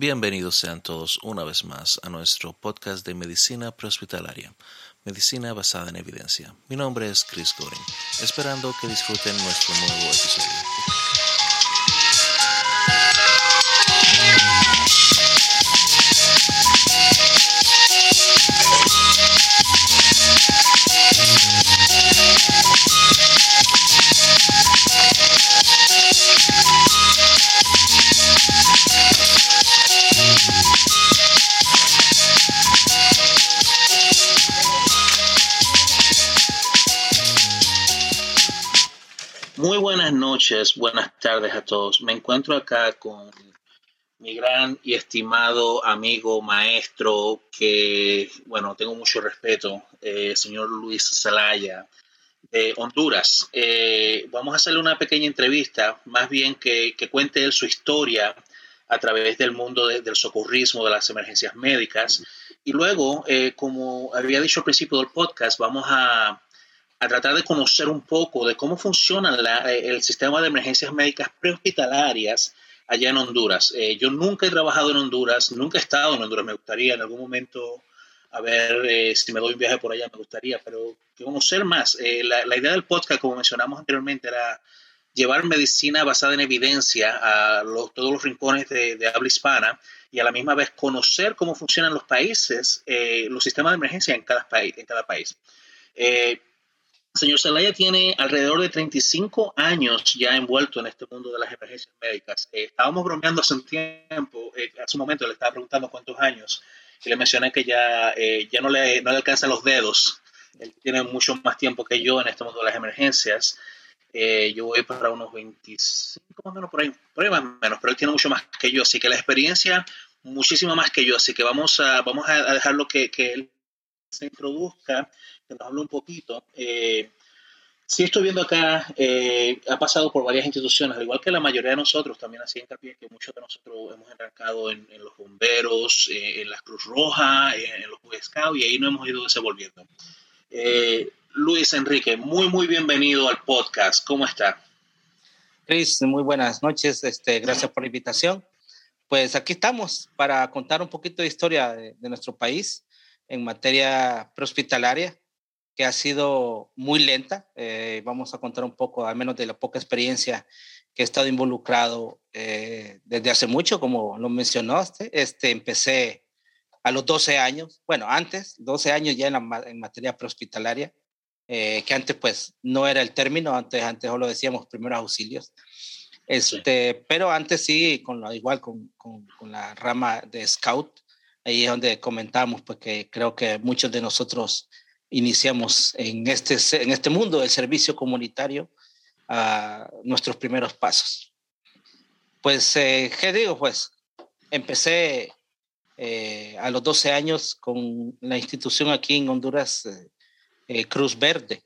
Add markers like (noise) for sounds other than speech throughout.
Bienvenidos sean todos una vez más a nuestro podcast de medicina prehospitalaria, medicina basada en evidencia. Mi nombre es Chris Goring, esperando que disfruten nuestro nuevo episodio. Buenas tardes a todos. Me encuentro acá con mi gran y estimado amigo, maestro, que, bueno, tengo mucho respeto, eh, señor Luis Zelaya, de Honduras. Eh, vamos a hacerle una pequeña entrevista, más bien que, cuente él su historia a través del mundo del socorrismo, de las emergencias médicas. Y luego, eh, como había dicho al principio del podcast, vamos a a tratar de conocer un poco de cómo funciona eh, el sistema de emergencias médicas prehospitalarias allá en Honduras. Eh, yo nunca he trabajado en Honduras, nunca he estado en Honduras, me gustaría en algún momento, a ver eh, si me doy un viaje por allá, me gustaría, pero conocer más. La, idea del podcast, como mencionamos anteriormente, era llevar medicina basada en evidencia a todos los rincones de, habla hispana y a la misma vez conocer cómo funcionan los países, los sistemas de emergencia en cada país. En cada país. Señor Zelaya tiene alrededor de 35 años ya envuelto en este mundo de las emergencias médicas. Eh, estábamos bromeando hace un tiempo, eh, hace un momento le estaba preguntando cuántos años y le mencioné que ya, eh, ya no, le, no le alcanzan los dedos. Él tiene mucho más tiempo que yo en este mundo de las emergencias. yo voy para unos 25 más o menos por ahí, por ahí más o menos, pero él tiene mucho más que yo, así que la experiencia muchísimo más que yo, así que vamos a, vamos a dejarlo que, que él se introduzca que nos hable un poquito. Eh, sí estoy viendo acá, eh, ha pasado por varias instituciones, al igual que la mayoría de nosotros, también así hincapié que muchos de nosotros hemos arrancado en, los bomberos, eh, en la Cruz Roja, en los Boy Scouts, y ahí nos hemos ido desenvolviendo. Luis Enrique, muy, muy bienvenido al podcast. ¿Cómo está? Cris, muy buenas noches. Este, gracias por la invitación. Pues aquí estamos para contar un poquito de historia de, de nuestro país en materia prehospitalaria que ha sido muy lenta. Eh, vamos a contar un poco, al menos de la poca experiencia que he estado involucrado eh, desde hace mucho, como lo mencionaste. Este, empecé a los 12 años, bueno, antes, 12 años ya en, en materia prehospitalaria, eh, que antes pues no era el término, antes, antes solo decíamos primeros auxilios. Este, Pero antes sí, con lo, igual con, con, con la rama de scout, ahí es donde comentamos pues que creo que muchos de nosotros iniciamos en este, en este mundo del servicio comunitario nuestros primeros pasos. Pues, eh, ¿qué digo? Pues empecé eh, a los 12 años con la institución aquí en Honduras, eh, Cruz Verde,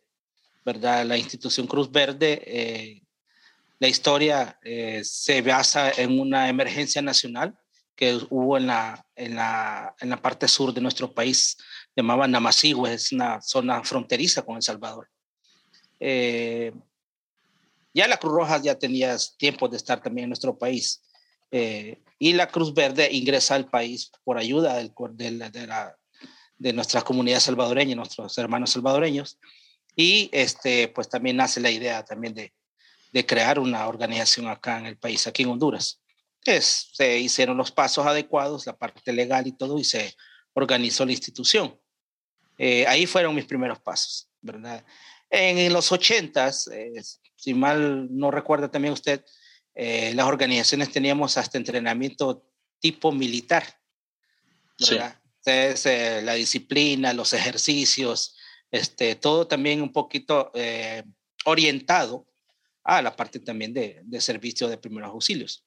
¿verdad? La institución Cruz Verde, la historia se basa en una emergencia nacional que hubo en la, en la, en la parte sur de nuestro país llamaba Namasigüe, es una zona fronteriza con El Salvador. Eh, ya la Cruz Roja ya tenía tiempo de estar también en nuestro país. Eh, y la Cruz Verde ingresa al país por ayuda del, de, la, de nuestra comunidad salvadoreña, nuestros hermanos salvadoreños. Y este, pues también nace la idea también de, de crear una organización acá en el país, aquí en Honduras. Se hicieron los pasos adecuados, la parte legal y todo, y se organizó la institución. Eh, ahí fueron mis primeros pasos, ¿verdad? En, los ochentas, eh, si mal no recuerda también usted, eh, las organizaciones teníamos hasta entrenamiento tipo militar, ¿verdad? la disciplina, los ejercicios, este, todo también un poquito orientado a la parte también de, de servicio de primeros auxilios.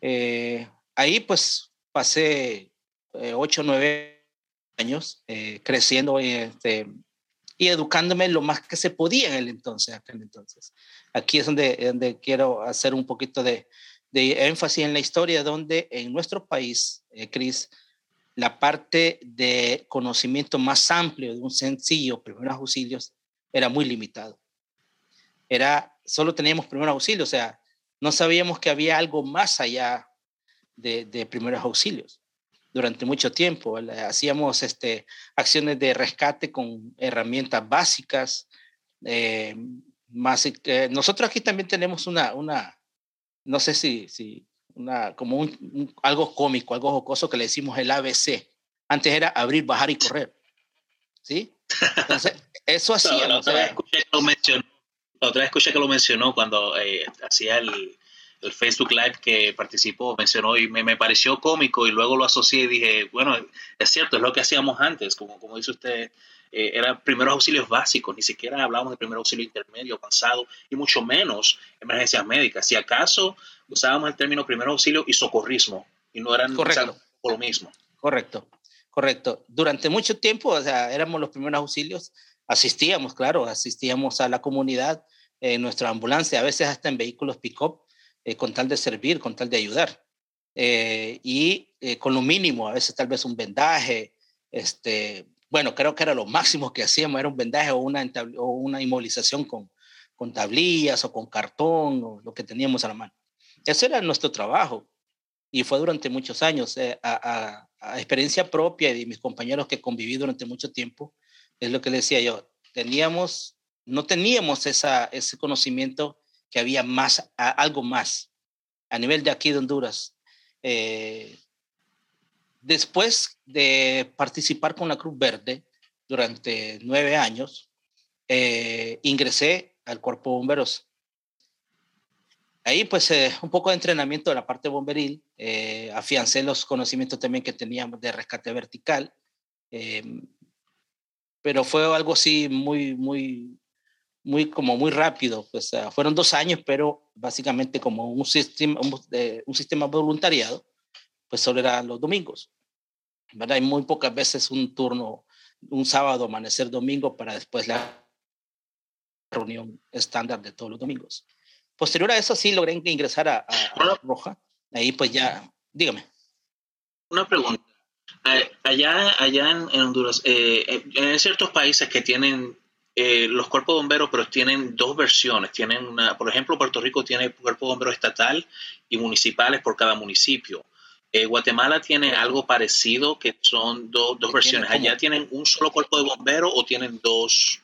ahí pues pasé ocho, nueve años eh, creciendo este, y educándome lo más que se podía en el entonces. entonces. Aquí es donde, donde quiero hacer un poquito de, de énfasis en la historia, donde en nuestro país, eh, Cris, la parte de conocimiento más amplio de un sencillo primeros auxilios era muy limitado. Era, solo teníamos primeros auxilios, o sea, no sabíamos que había algo más allá de, de primeros auxilios durante mucho tiempo. Hacíamos este, acciones de rescate con herramientas básicas. Eh, más, eh, nosotros aquí también tenemos una, una no sé si, si una, como un, algo cómico, algo jocoso que le decimos el ABC. Antes era abrir, bajar y correr. ¿Sí? Entonces, (laughs) eso hacía. la, otra vez escuché que lo mencionó, otra vez escuché que lo mencionó cuando eh, hacía el, el Facebook Live que participó mencionó y me, me, pareció cómico y luego lo asocié y dije, bueno, es cierto, es lo que hacíamos antes, como, como dice usted, eh, eran primeros auxilios básicos, ni siquiera hablábamos de primer auxilio intermedio, avanzado y mucho menos emergencias médicas. Si acaso usábamos el término primer auxilio y socorrismo y no eran Correcto. por lo mismo. Correcto, correcto. Durante mucho tiempo, o sea, éramos los primeros auxilios, asistíamos, claro, asistíamos a la comunidad en nuestra ambulancia, a veces hasta en vehículos pick-up eh, con tal de servir, con tal de ayudar. Eh, y eh, con lo mínimo, a veces tal vez un vendaje, este, bueno, creo que era lo máximo que hacíamos, era un vendaje o una, o una inmovilización con, con tablillas o con cartón o lo que teníamos a la mano. Eso era nuestro trabajo y fue durante muchos años. a, a, experiencia propia y de mis compañeros que conviví durante mucho tiempo, es lo que decía yo, teníamos, no teníamos esa, ese conocimiento que había más, algo más a nivel de aquí de Honduras. Eh, después de participar con la Cruz Verde durante nueve años, eh, ingresé al cuerpo bomberos. Ahí pues eh, un poco de entrenamiento de la parte bomberil, afiancé los conocimientos también que teníamos de rescate vertical, pero fue algo así muy, muy, muy, como muy rápido. Pues fueron dos años, pero básicamente como un sistema, un, un sistema voluntariado, pues solo eran los domingos. ¿verdad? Hay muy pocas veces un turno, un sábado, amanecer domingo, para después la reunión estándar de todos los domingos. Posterior a eso, sí logré ingresar a, a, Roja. Ahí, pues ya, dígame. Una pregunta. Allá, allá en, Honduras, eh, eh, en ciertos países que tienen eh, los cuerpos bomberos, pero tienen dos versiones. Tienen una, por ejemplo, Puerto Rico tiene cuerpo bombero estatal y municipales por cada municipio. Eh, Guatemala tiene algo parecido, que son dos versiones. ¿Allá tienen un solo cuerpo de bomberos o tienen dos?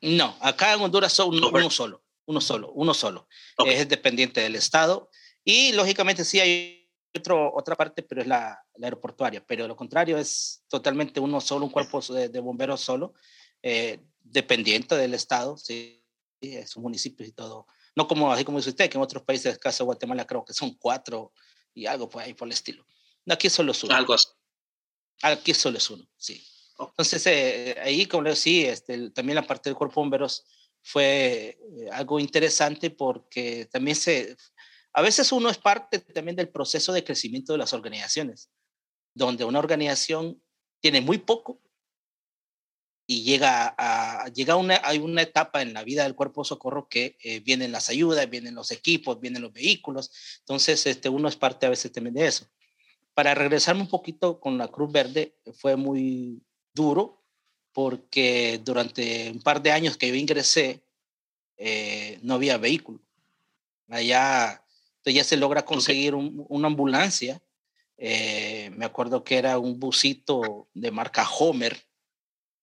No, acá en Honduras son uno, uno solo, uno solo, uno solo. Es dependiente del estado y lógicamente sí hay otro, otra parte, pero es la, la, aeroportuaria. Pero lo contrario es totalmente uno solo, un cuerpo de, de bomberos solo eh, dependiente del Estado, sí, sus municipios y todo. No como, así como dice usted, que en otros países, caso de Guatemala, creo que son cuatro y algo por ahí por el estilo. Aquí solo es uno. Algo así. Aquí solo es uno, sí. Entonces, eh, ahí, como le digo, sí, este, también la parte del cuerpo de bomberos fue eh, algo interesante porque también se, a veces uno es parte también del proceso de crecimiento de las organizaciones, donde una organización tiene muy poco y llega a, llega una, hay una etapa en la vida del cuerpo de socorro que eh, vienen las ayudas, vienen los equipos, vienen los vehículos, entonces este, uno es parte a veces también de eso. Para regresarme un poquito con la Cruz Verde, fue muy duro porque durante un par de años que yo ingresé, eh, no había vehículo. Allá ya se logra conseguir un, una ambulancia. Eh, me acuerdo que era un busito de marca Homer,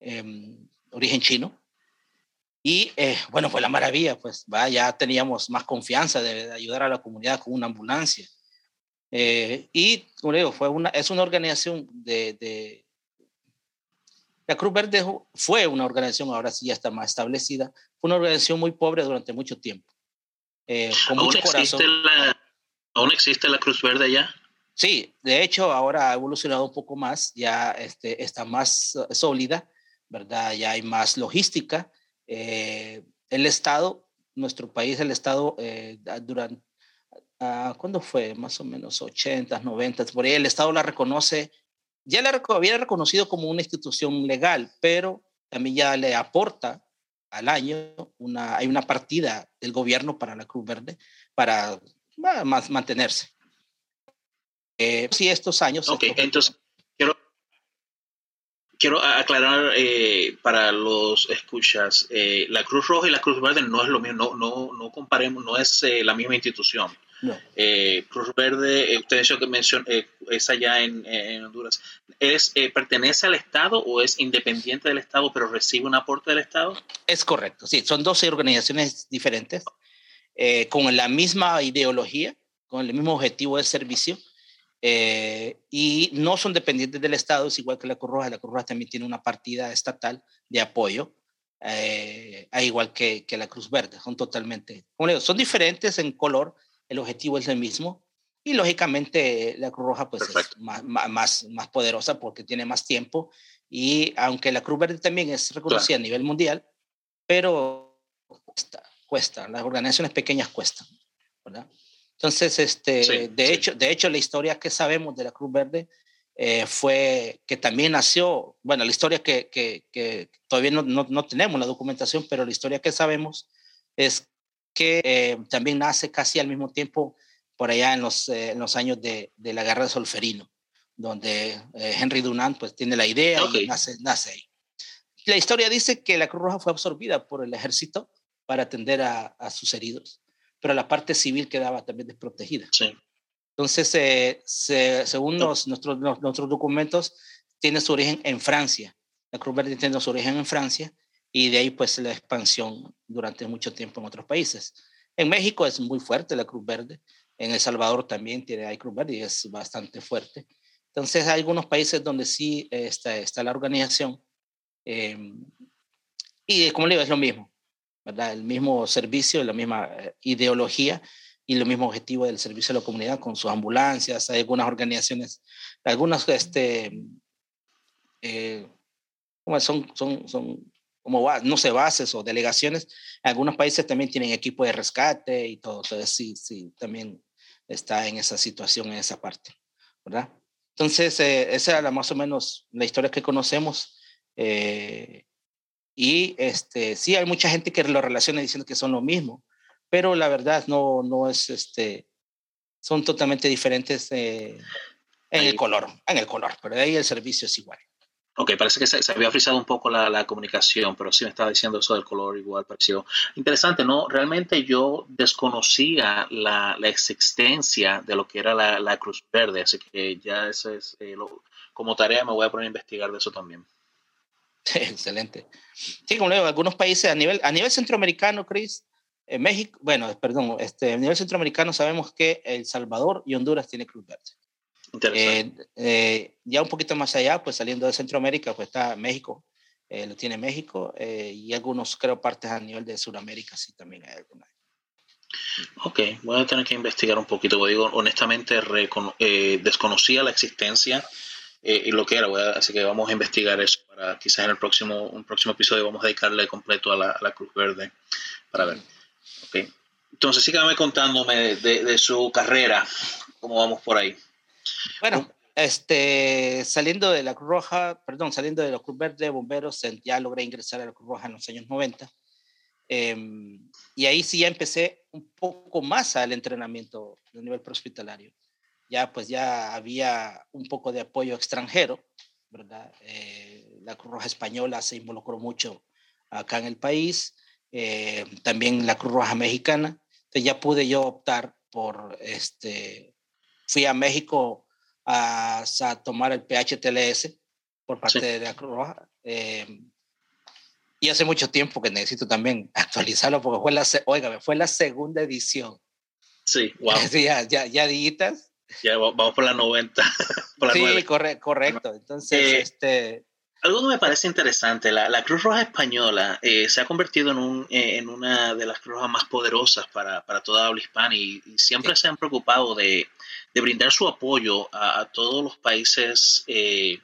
Em, origen chino. Y eh, bueno, fue la maravilla, pues va, ya teníamos más confianza de, ayudar a la comunidad con una ambulancia. Eh, y, como digo, fue una, es una organización de, de, La Cruz Verde fue una organización, ahora sí ya está más establecida, fue una organización muy pobre durante mucho tiempo. Eh, con ¿Aún, mucho corazón. La, ¿Aún existe la Cruz Verde ya? Sí, de hecho ahora ha evolucionado un poco más, ya este, está más sólida ¿verdad? Ya hay más logística. Eh, el Estado, nuestro país, el Estado, eh, durante, uh, ¿cuándo fue? Más o menos 80, 90, por ahí el Estado la reconoce, ya la había reconocido como una institución legal, pero también ya le aporta al año una, hay una partida del gobierno para la Cruz Verde para más mantenerse. Eh, sí, estos años. Ok, entonces quiero aclarar eh, para los escuchas, eh, la Cruz Roja y la Cruz Verde no es lo mismo, no, no, no comparemos, no es eh, la misma institución. No. Eh, Cruz Verde, eh, usted dicho que mencionó, eh, es allá en, Honduras. ¿Es, ¿Pertenece al Estado o es independiente del Estado, pero recibe un aporte del Estado? Es correcto, sí, son 12 organizaciones diferentes, con la misma ideología, con el mismo objetivo de servicio, y no son dependientes del Estado, es igual que la Cruz Roja. La Cruz Roja también tiene una partida estatal de apoyo, a igual que, que, la Cruz Verde, son totalmente, como digo, son diferentes en color, el objetivo es el mismo. Y lógicamente la Cruz Roja pues es más, más, más, poderosa porque tiene más tiempo. Y aunque la Cruz Verde también es reconocida a nivel mundial, pero cuesta, cuesta, las organizaciones pequeñas cuestan, ¿verdad? Entonces, este, de, Hecho, de hecho, la historia que sabemos de la Cruz Verde eh, fue que también nació, bueno, la historia que, que, que todavía no, no, no, tenemos la documentación, pero la historia que sabemos es que eh, también nace casi al mismo tiempo por allá en los, eh, en los años de, de, la guerra de Solferino, donde eh, Henry Dunant pues tiene la idea y nace, nace ahí. La historia dice que la Cruz Roja fue absorbida por el ejército para atender a, a sus heridos, pero la parte civil quedaba también desprotegida. Sí. Entonces, se, según los, nuestros, nuestros documentos, tiene su origen en Francia. La Cruz Verde tiene su origen en Francia y de ahí pues la expansión durante mucho tiempo en otros países. En México es muy fuerte la Cruz Verde, en El Salvador también tiene hay Cruz Verde y es bastante fuerte. Entonces hay algunos países donde sí está, está la organización em, y como le digo, es lo mismo, ¿verdad? El mismo servicio, la misma eh, ideología y el mismo objetivo del servicio a la comunidad con sus ambulancias, hay algunas organizaciones, algunas, este, eh, son, son, son como no sé, bases o delegaciones. Algunos países también tienen equipo de rescate y todo. Entonces, sí, sí, también está en esa situación, en esa parte, ¿verdad? Entonces, eh, esa era más o menos la historia que conocemos. Eh, y este, sí, hay mucha gente que lo relaciona diciendo que son lo mismo, pero la verdad no, no es, este, son totalmente diferentes eh, en el color, en el color, pero de ahí el servicio es igual. Ok, parece que se, había frisado un poco la, la, comunicación, pero sí me estaba diciendo eso del color igual, pareció interesante, ¿no? Realmente yo desconocía la, la existencia de lo que era la, la, Cruz Verde, así que ya eso es, eh, como tarea me voy a poner a investigar de eso también. (laughs) Excelente. Sí, como le digo, algunos países a nivel, a nivel centroamericano, Chris, en México, bueno, perdón, este, a nivel centroamericano sabemos que El Salvador y Honduras tienen Cruz Verde. Eh, eh, ya un poquito más allá, pues saliendo de Centroamérica, pues está México, eh, lo tiene México y algunos, creo, partes a nivel de Sudamérica, sí, también hay alguna. Ok, voy a tener que investigar un poquito, digo, honestamente desconocía la existencia y lo que era, así que vamos a investigar eso para quizás en el próximo, un próximo episodio vamos a dedicarle completo a la, Cruz Verde para ver. Ok, entonces sígame contándome de, de su carrera, cómo vamos por ahí. Bueno, este, saliendo de la Cruz Roja, perdón, saliendo de la Cruz Verde de Bomberos, ya logré ingresar a la Cruz Roja en los años 90. Em, y ahí sí ya empecé un poco más al entrenamiento a nivel prehospitalario. Ya pues ya había un poco de apoyo extranjero, ¿verdad? Eh, la Cruz Roja Española se involucró mucho acá en el país, eh, también la Cruz Roja Mexicana. Entonces ya pude yo optar por este, fui a México a, tomar el PHTLS por parte de la Cruz Roja. Eh, y hace mucho tiempo que necesito también (laughs) actualizarlo porque fue la, oiga, fue la segunda edición. Sí, (laughs) wow. ya, ya, ya digitas. Ya vamos por la 90. (laughs) sí, correcto. Entonces, eh, este, algo que me parece interesante, la, Cruz Roja Española eh, se ha convertido en, un, eh, en, una de las Cruz Rojas más poderosas para, toda habla hispana y, siempre se han preocupado de, brindar su apoyo a, todos los países eh,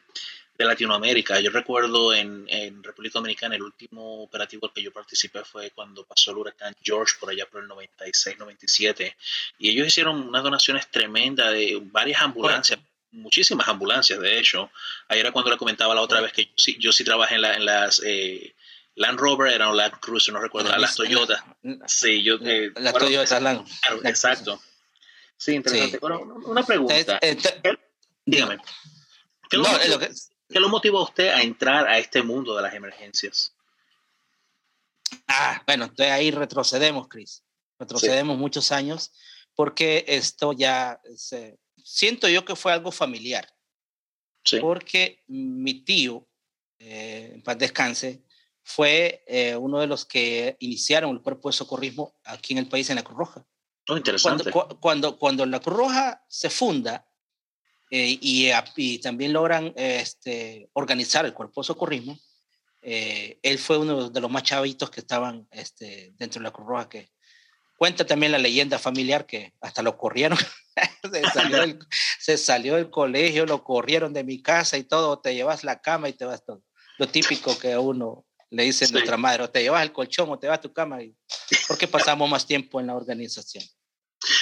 de Latinoamérica. Yo recuerdo en, República Dominicana el último operativo al que yo participé fue cuando pasó el huracán George por allá por el 96-97 y ellos hicieron unas donaciones tremendas de varias ambulancias muchísimas ambulancias, de hecho. Ahí era cuando le comentaba la otra vez que yo sí, yo sí trabajé en, la, en las eh, Land Rover, eran Land Cruiser, no recuerdo, las Toyota. Sí, yo... Eh, las Toyota Land. exacto. Sí, interesante. Bueno, una pregunta. Eh, dígame. ¿Qué lo, motivó, ¿Qué lo motivó a usted a entrar a este mundo de las emergencias? Ah, bueno, entonces ahí retrocedemos, Chris. Retrocedemos muchos años porque esto ya, se, siento yo que fue algo familiar. Sí. Porque mi tío, eh, en paz descanse, fue eh, uno de los que iniciaron el cuerpo de socorrismo aquí en el país, en la Cruz Roja. Oh, interesante. Cuando, cuando, cuando la Cruz Roja se funda eh, y, y, también logran este, organizar el cuerpo de socorrismo, eh, él fue uno de los más chavitos que estaban este, dentro de la Cruz Roja, que cuenta también la leyenda familiar que hasta lo corrieron, (laughs) se, salió del, se, salió del, colegio, lo corrieron de mi casa y todo, te llevas la cama y te vas todo. Lo típico que a uno le dice sí. nuestra madre, o te llevas el colchón o te vas a tu cama, y, porque pasamos más tiempo en la organización.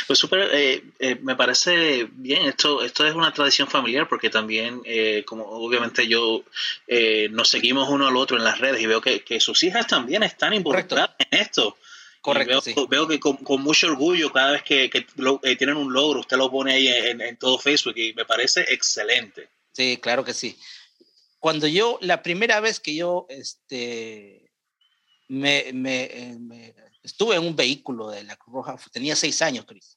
Pues súper, eh, eh, me parece bien, esto, esto es una tradición familiar porque también, eh, como obviamente yo, eh, nos seguimos uno al otro en las redes y veo que, que sus hijas también están involucradas Correcto. en esto. Correcto. Veo, sí. veo, que con, con, mucho orgullo cada vez que, que lo, eh, tienen un logro, usted lo pone ahí en, en, todo Facebook y me parece excelente. Sí, claro que sí. Cuando yo, la primera vez que yo este, me, me, me estuve en un vehículo de la Cruz Roja, tenía seis años, Cris.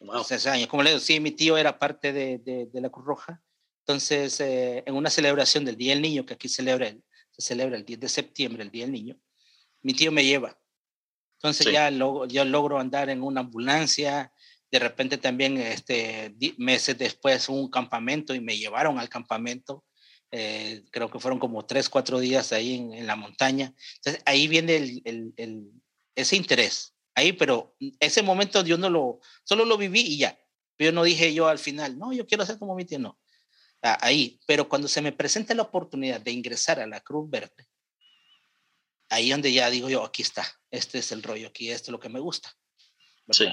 Wow. Seis años. Como le digo, sí, mi tío era parte de, de, de la Cruz Roja. Entonces, eh, en una celebración del Día del Niño, que aquí celebra el, se celebra el 10 de septiembre, el Día del Niño, mi tío me lleva. Entonces sí. ya logro, yo logro andar en una ambulancia, de repente también este, meses después un campamento y me llevaron al campamento. Eh, creo que fueron como tres, cuatro días ahí en, en la montaña. Entonces ahí viene el, el, el, ese interés. Ahí, pero ese momento yo no lo, solo lo viví y ya. Yo no dije yo al final, no, yo quiero ser como mi tío, no. Ahí, pero cuando se me presenta la oportunidad de ingresar a la Cruz Verde, ahí donde ya digo yo, aquí está, este es el rollo, aquí esto es lo que me gusta. Sí.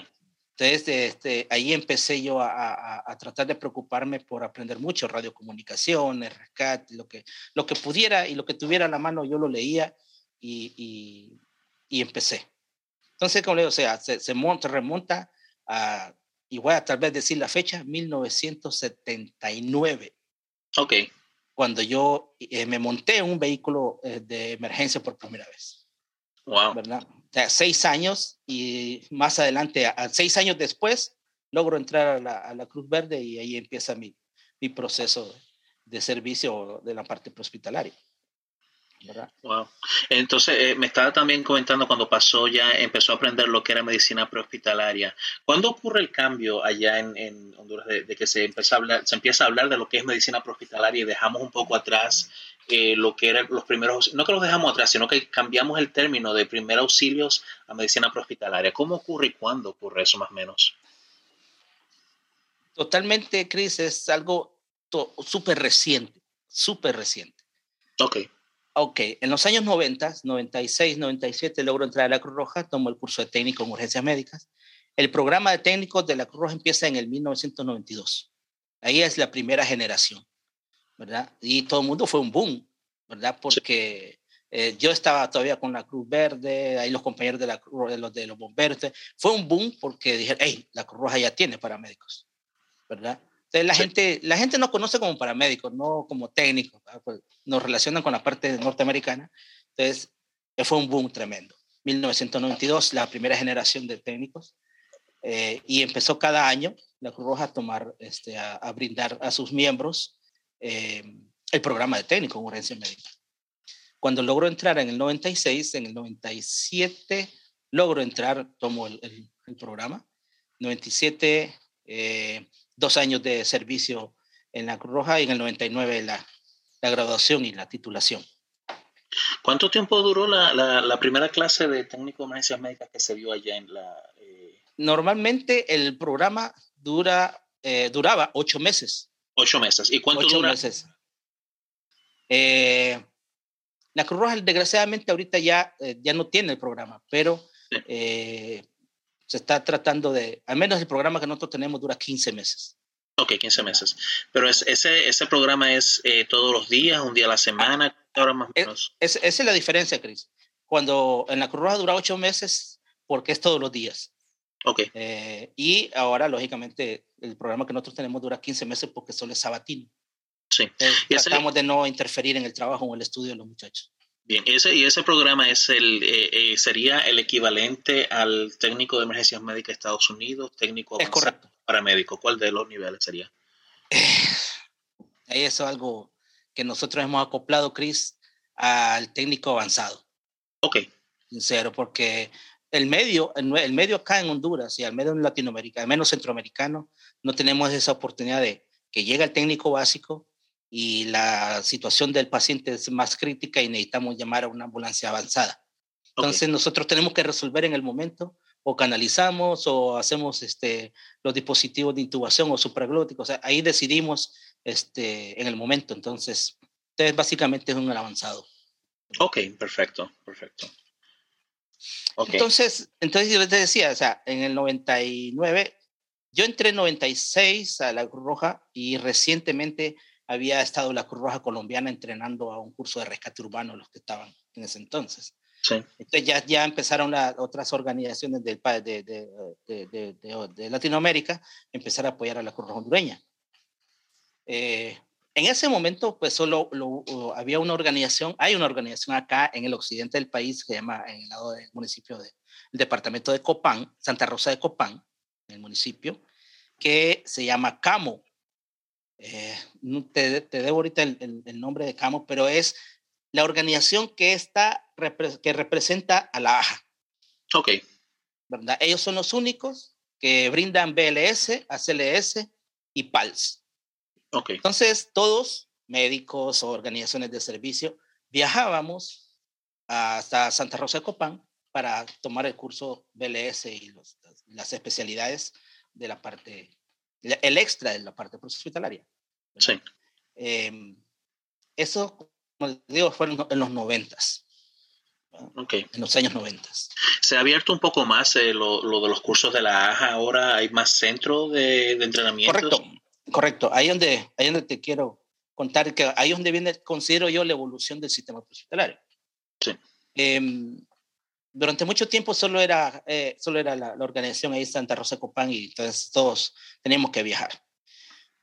Entonces, este, ahí empecé yo a, a, a, tratar de preocuparme por aprender mucho, radiocomunicaciones, rescate, lo que, lo que pudiera y lo que tuviera a la mano, yo lo leía y, y, y empecé. Entonces, como le digo, o sea, se, se, monta, remonta a, y voy a tal vez decir la fecha, 1979. Ok. Cuando yo eh, me monté en un vehículo eh, de emergencia por primera vez. Wow. ¿Verdad? O sea, seis años y más adelante, a, seis años después, logro entrar a la, a la Cruz Verde y ahí empieza mi, mi proceso de servicio de la parte hospitalaria. ¿Verdad? Wow. Entonces, eh, me estaba también comentando cuando pasó ya, empezó a aprender lo que era medicina prehospitalaria. ¿Cuándo ocurre el cambio allá en, en Honduras de, de, que se empieza, a hablar, se empieza a hablar de lo que es medicina prehospitalaria y dejamos un poco atrás eh, lo que eran los primeros, no que los dejamos atrás, sino que cambiamos el término de primeros auxilios a medicina prehospitalaria? ¿Cómo ocurre y cuándo ocurre eso más o menos? Totalmente, Cris, es algo súper reciente, súper reciente. Ok. Ok, en los años 90, 96, 97, logro entrar a la Cruz Roja, tomo el curso de técnico en urgencias médicas. El programa de técnicos de la Cruz Roja empieza en el 1992. Ahí es la primera generación, ¿verdad? Y todo el mundo fue un boom, ¿verdad? Porque eh, yo estaba todavía con la Cruz Verde, ahí los compañeros de, la, de, los, de los bomberos. Fue un boom porque dijeron, hey, la Cruz Roja ya tiene paramédicos, ¿verdad? Entonces, la, sí. gente, la gente nos conoce como paramédicos, no como técnicos. Pues nos relacionan con la parte norteamericana. Entonces, fue un boom tremendo. 1992, la primera generación de técnicos. Eh, y empezó cada año la Cruz Roja a tomar, este, a, a brindar a sus miembros eh, el programa de técnico en urgencia médica. Cuando logro entrar en el 96, en el 97 logro entrar, tomo el, el, el programa. 97 eh, dos años de servicio en la Cruz Roja y en el 99 la, la graduación y la titulación. ¿Cuánto tiempo duró la, la, la, primera clase de técnico de emergencias médicas que se dio allá en la...? Eh... Normalmente el programa dura, eh, duraba ocho meses. Ocho meses. ¿Y cuánto ocho dura? meses. Eh, la Cruz Roja, desgraciadamente, ahorita ya, ya no tiene el programa, pero sí. Se está tratando de, al menos el programa que nosotros tenemos dura 15 meses. Ok, 15 meses. Pero es, ese, ese programa es eh, todos los días, un día a la semana, ahora más o menos. Es, esa es la diferencia, Cris. Cuando en la Cruz Roja dura 8 meses, porque es todos los días. Ok. Eh, y ahora, lógicamente, el programa que nosotros tenemos dura 15 meses porque solo es sabatino. Sí. Entonces, tratamos ese... de no interferir en el trabajo o en el estudio de los muchachos. Bien, ese, y ese programa es el, eh, eh, sería el equivalente al técnico de emergencias médicas de Estados Unidos, técnico es correcto. paramédico. ¿Cuál de los niveles sería? Eso es algo que nosotros hemos acoplado, Chris, al técnico avanzado. Ok. Sincero, porque el medio, el medio acá en Honduras y al medio en Latinoamérica, al menos centroamericano, no tenemos esa oportunidad de que llegue el técnico básico y la situación del paciente es más crítica y necesitamos llamar a una ambulancia avanzada. Entonces nosotros tenemos que resolver en el momento o canalizamos o hacemos este, los dispositivos de intubación o supraglóticos. O sea, ahí decidimos este, en el momento. Entonces, entonces, básicamente es un avanzado. Ok, perfecto, perfecto. Entonces, entonces yo te decía, o sea, en el 99, yo entré en 96 a la Cruz Roja y recientemente había estado la Cruz Roja Colombiana entrenando a un curso de rescate urbano, los que estaban en ese entonces. Sí. Entonces ya, ya empezaron las otras organizaciones del, de, de, de, de, Latinoamérica empezar a apoyar a la Cruz Roja hondureña. Eh, en ese momento, pues solo había una organización, hay una organización acá en el occidente del país que se llama, en el lado del municipio del departamento de Copán, Santa Rosa de Copán, en el municipio, que se llama CAMO. Eh, te, te, debo ahorita el, el, nombre de CAMO, pero es la organización que, está, que representa a la AJA. Ok. ¿verdad? Ellos son los únicos que brindan BLS, ACLS y PALS. Entonces, todos, médicos o organizaciones de servicio, viajábamos hasta Santa Rosa de Copán para tomar el curso BLS y las especialidades de la parte, el extra de la parte hospitalaria. Sí. Eh, eso, como digo, fue en los noventas. Okay. En los años 90. Se ha abierto un poco más eh, lo, lo, de los cursos de la AJA. Ahora hay más centros de, de entrenamiento. Correcto. Correcto, ahí donde, ahí donde te quiero contar que ahí donde viene, considero yo, la evolución del sistema hospitalario. Sí. Eh, durante mucho tiempo solo era, eh, solo era la, la, organización ahí Santa Rosa Copán y entonces todos teníamos que viajar.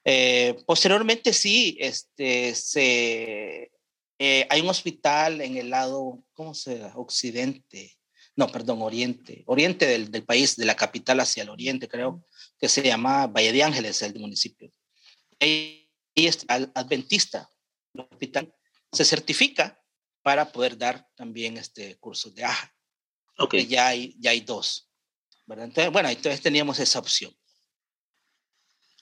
Eh, posteriormente sí, este, se, eh, hay un hospital en el lado, ¿cómo se llama? Occidente, no, perdón, oriente, oriente del, del, país, de la capital hacia el oriente, creo, que se llama Valle de Ángeles, el municipio. Y es adventista, el hospital se certifica para poder dar también este curso de AJA. Okay. Ya hay, ya hay dos. ¿verdad? Entonces, bueno, entonces teníamos esa opción.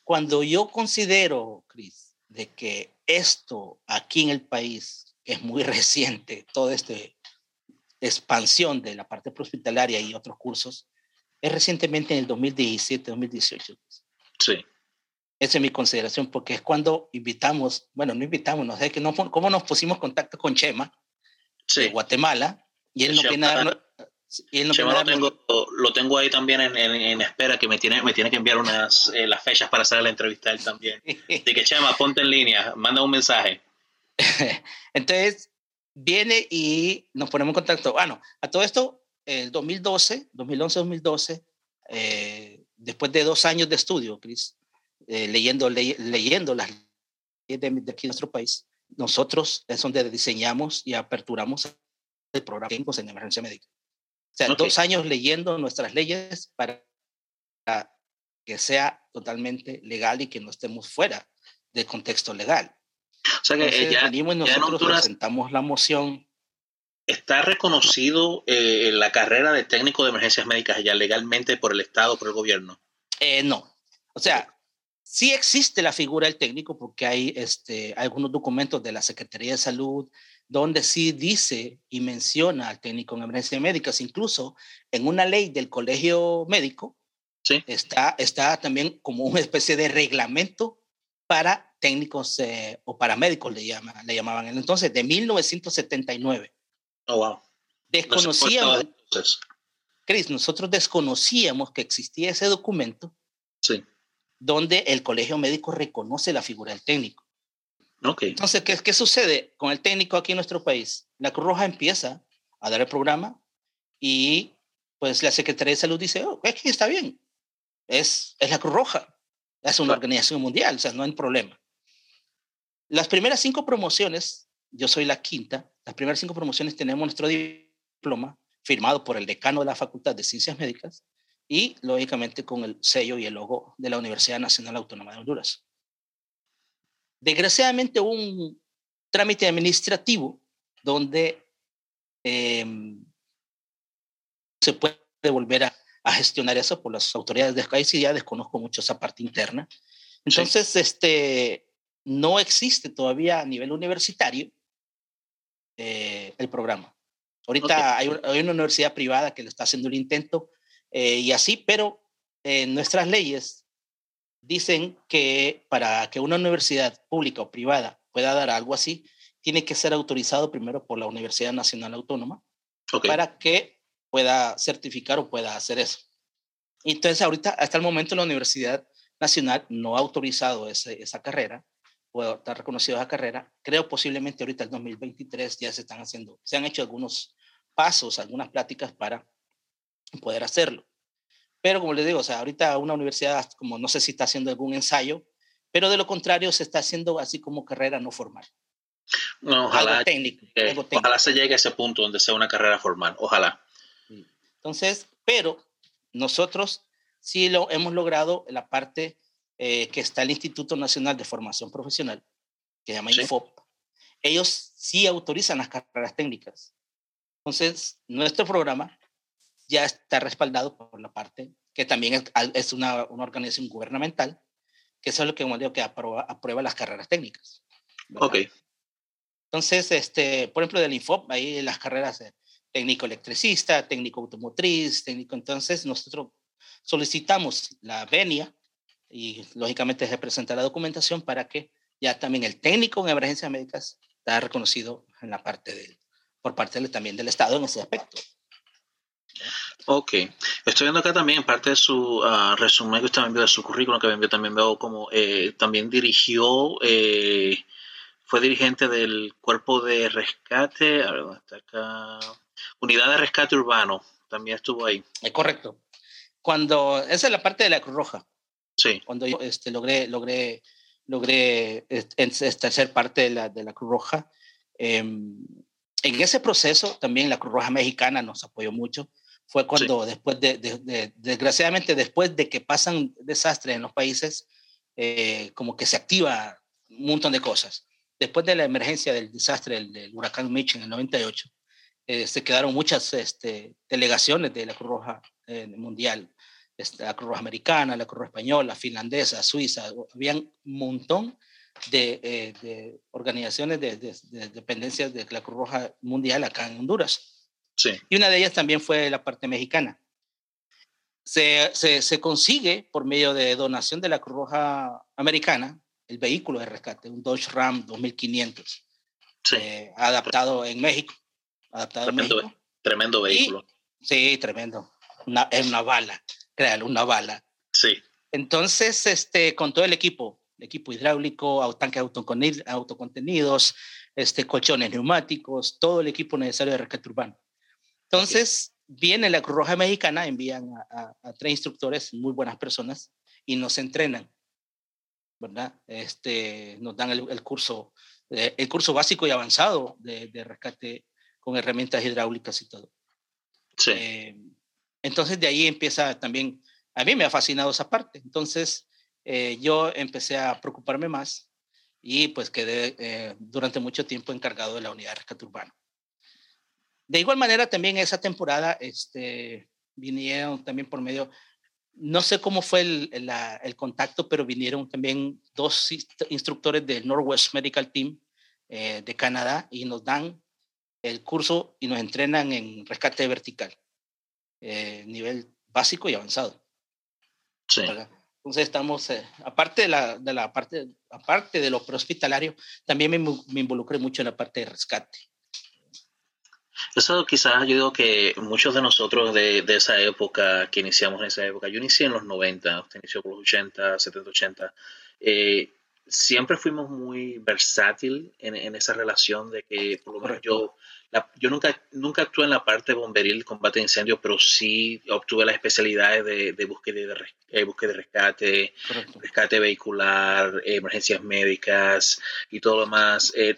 Cuando yo considero, Cris, de que esto aquí en el país es muy (laughs) reciente, toda esta expansión de la parte hospitalaria y otros cursos, es recientemente en el 2017, 2018. Sí. Esa es mi consideración, porque es cuando invitamos, bueno, no invitamos, no sé que no, cómo nos pusimos contacto con Chema sí. de Guatemala, y él nos viene a dar, y viene lo, tengo, lo tengo ahí también en, en, en, espera, que me tiene, me tiene que enviar unas, eh, las fechas para hacer la entrevista él también. De que Chema, ponte en línea, manda un mensaje. (laughs) Entonces, viene y nos ponemos en contacto. Bueno, a todo esto, el 2012, 2011-2012, eh, después de dos años de estudio, Cris, eh, leyendo, le, leyendo las leyes de, de, aquí de nuestro país, nosotros es donde diseñamos y aperturamos el programa en emergencia médica. O sea, okay. dos años leyendo nuestras leyes para que sea totalmente legal y que no estemos fuera del contexto legal. O sea que Entonces, ya, venimos nosotros ya Honduras presentamos la moción. ¿Está reconocido eh, la carrera de técnico de emergencias médicas ya legalmente por el Estado, por el gobierno? Eh, no. O sea, sí existe la figura del técnico porque hay este, algunos documentos de la Secretaría de Salud donde sí dice y menciona al técnico en emergencias médicas. Incluso en una ley del colegio médico sí. está, está también como una especie de reglamento para técnicos eh, o paramédicos, le, llama, le llamaban entonces, de 1979. Oh, wow. Desconocíamos, no Cris, nosotros desconocíamos que existía ese documento sí. donde el colegio médico reconoce la figura del técnico. Okay. Entonces, ¿qué, ¿qué sucede con el técnico aquí en nuestro país? La Cruz Roja empieza a dar el programa y pues la Secretaría de Salud dice, oh, es que está bien, es, es la Cruz Roja, es una Claro. organización mundial, o sea, no hay problema. Las primeras cinco promociones, yo soy la quinta, las primeras cinco promociones tenemos nuestro diploma firmado por el decano de la Facultad de Ciencias Médicas y, lógicamente, con el sello y el logo de la Universidad Nacional Autónoma de Honduras. Desgraciadamente, un trámite administrativo donde em, se puede volver a, gestionar eso por las autoridades de país y ya desconozco mucho esa parte interna. Entonces, este, no existe todavía a nivel universitario eh, el programa. Ahorita hay, una universidad privada que le está haciendo el intento eh, y así, pero eh, nuestras leyes dicen que para que una universidad pública o privada pueda dar algo así, tiene que ser autorizado primero por la Universidad Nacional Autónoma para que pueda certificar o pueda hacer eso. Entonces, ahorita, hasta el momento, la Universidad Nacional no ha autorizado esa carrera o está reconocido esa carrera. Creo posiblemente ahorita el 2023 ya se están haciendo, se han hecho algunos pasos, algunas pláticas para poder hacerlo. Pero como les digo, o sea, ahorita una universidad, como no sé si está haciendo algún ensayo, pero de lo contrario se está haciendo así como carrera no formal. No, ojalá, técnico, ojalá se llegue a ese punto donde sea una carrera formal, ojalá. Entonces, pero nosotros sí lo hemos logrado la parte eh, que está el Instituto Nacional de Formación Profesional, que se llama INFOP. Ellos sí autorizan las carreras técnicas. Entonces, nuestro programa ya está respaldado por la parte que también es, una, una, organización gubernamental, que es lo que, digo, que aprueba, aprueba las carreras técnicas. Ok. Entonces, este, por ejemplo, del INFOP, ahí las carreras de técnico electricista, técnico automotriz, técnico. Entonces, nosotros solicitamos la venia y, lógicamente, se presenta la documentación para que ya también el técnico en emergencias médicas está reconocido en la parte del, por parte también del Estado en ese aspecto. Ok, estoy viendo acá también parte de su uh, resumen que usted me envió de su currículum, que me envió, también veo como eh, también dirigió, eh, fue dirigente del cuerpo de rescate, a ver, ¿dónde está acá? Unidad de rescate urbano, también estuvo ahí. Es correcto. Cuando, esa es la parte de la Cruz Roja. Sí. Cuando yo este, logré, logré, logré este, ser parte de la, de la Cruz Roja, eh, en ese proceso también la Cruz Roja Mexicana nos apoyó mucho. Fue cuando después de, desgraciadamente después de que pasan desastres en los países, eh, como que se activa un montón de cosas. Después de la emergencia del desastre del, huracán Mitch en el 98, eh, se quedaron muchas este, delegaciones de la Cruz Roja eh, Mundial, este, la Cruz Roja Americana, la Cruz Roja Española, finlandesa, suiza, habían un montón eh, de, organizaciones de, dependencias de la Cruz Roja Mundial acá en Honduras. Sí. Y una de ellas también fue la parte mexicana. Se, se, consigue por medio de donación de la Cruz Roja Americana el vehículo de rescate, un Dodge Ram 2500, eh, adaptado en México. Adaptado tremendo, en México. tremendo vehículo. sí, tremendo. Una, es una bala, créalo, una bala. Sí. Entonces, este, con todo el equipo, equipo hidráulico, tanques autocontenidos, este, colchones neumáticos, todo el equipo necesario de rescate urbano. Entonces, viene la Cruz Roja Mexicana, envían a, tres instructores, muy buenas personas, y nos entrenan, ¿verdad? Este, nos dan el, curso, eh, el curso básico y avanzado de, rescate con herramientas hidráulicas y todo. Sí. Eh, entonces, de ahí empieza también, a mí me ha fascinado esa parte. Entonces, eh, yo empecé a preocuparme más y pues quedé eh, durante mucho tiempo encargado de la unidad de rescate urbano. De igual manera, también esa temporada este, vinieron también por medio, no sé cómo fue el, el, contacto, pero vinieron también dos instructores del Northwest Medical Team eh, de Canadá y nos dan el curso y nos entrenan en rescate vertical, nivel básico y avanzado. Sí. Entonces estamos, eh, aparte de la, de la parte, aparte de lo prehospitalario, también me, me, involucré mucho en la parte de rescate. Eso quizás yo digo que muchos de nosotros de, de, esa época, que iniciamos en esa época, yo inicié en los 90, usted inició por los 80, 70, 80, eh, siempre fuimos muy versátil en, en, esa relación de que por lo menos yo, yo nunca, nunca actué en la parte bomberil, combate de incendios, pero sí obtuve las especialidades de, de búsqueda, de, eh, búsqueda de rescate, rescate vehicular, emergencias médicas y todo lo más. Eh,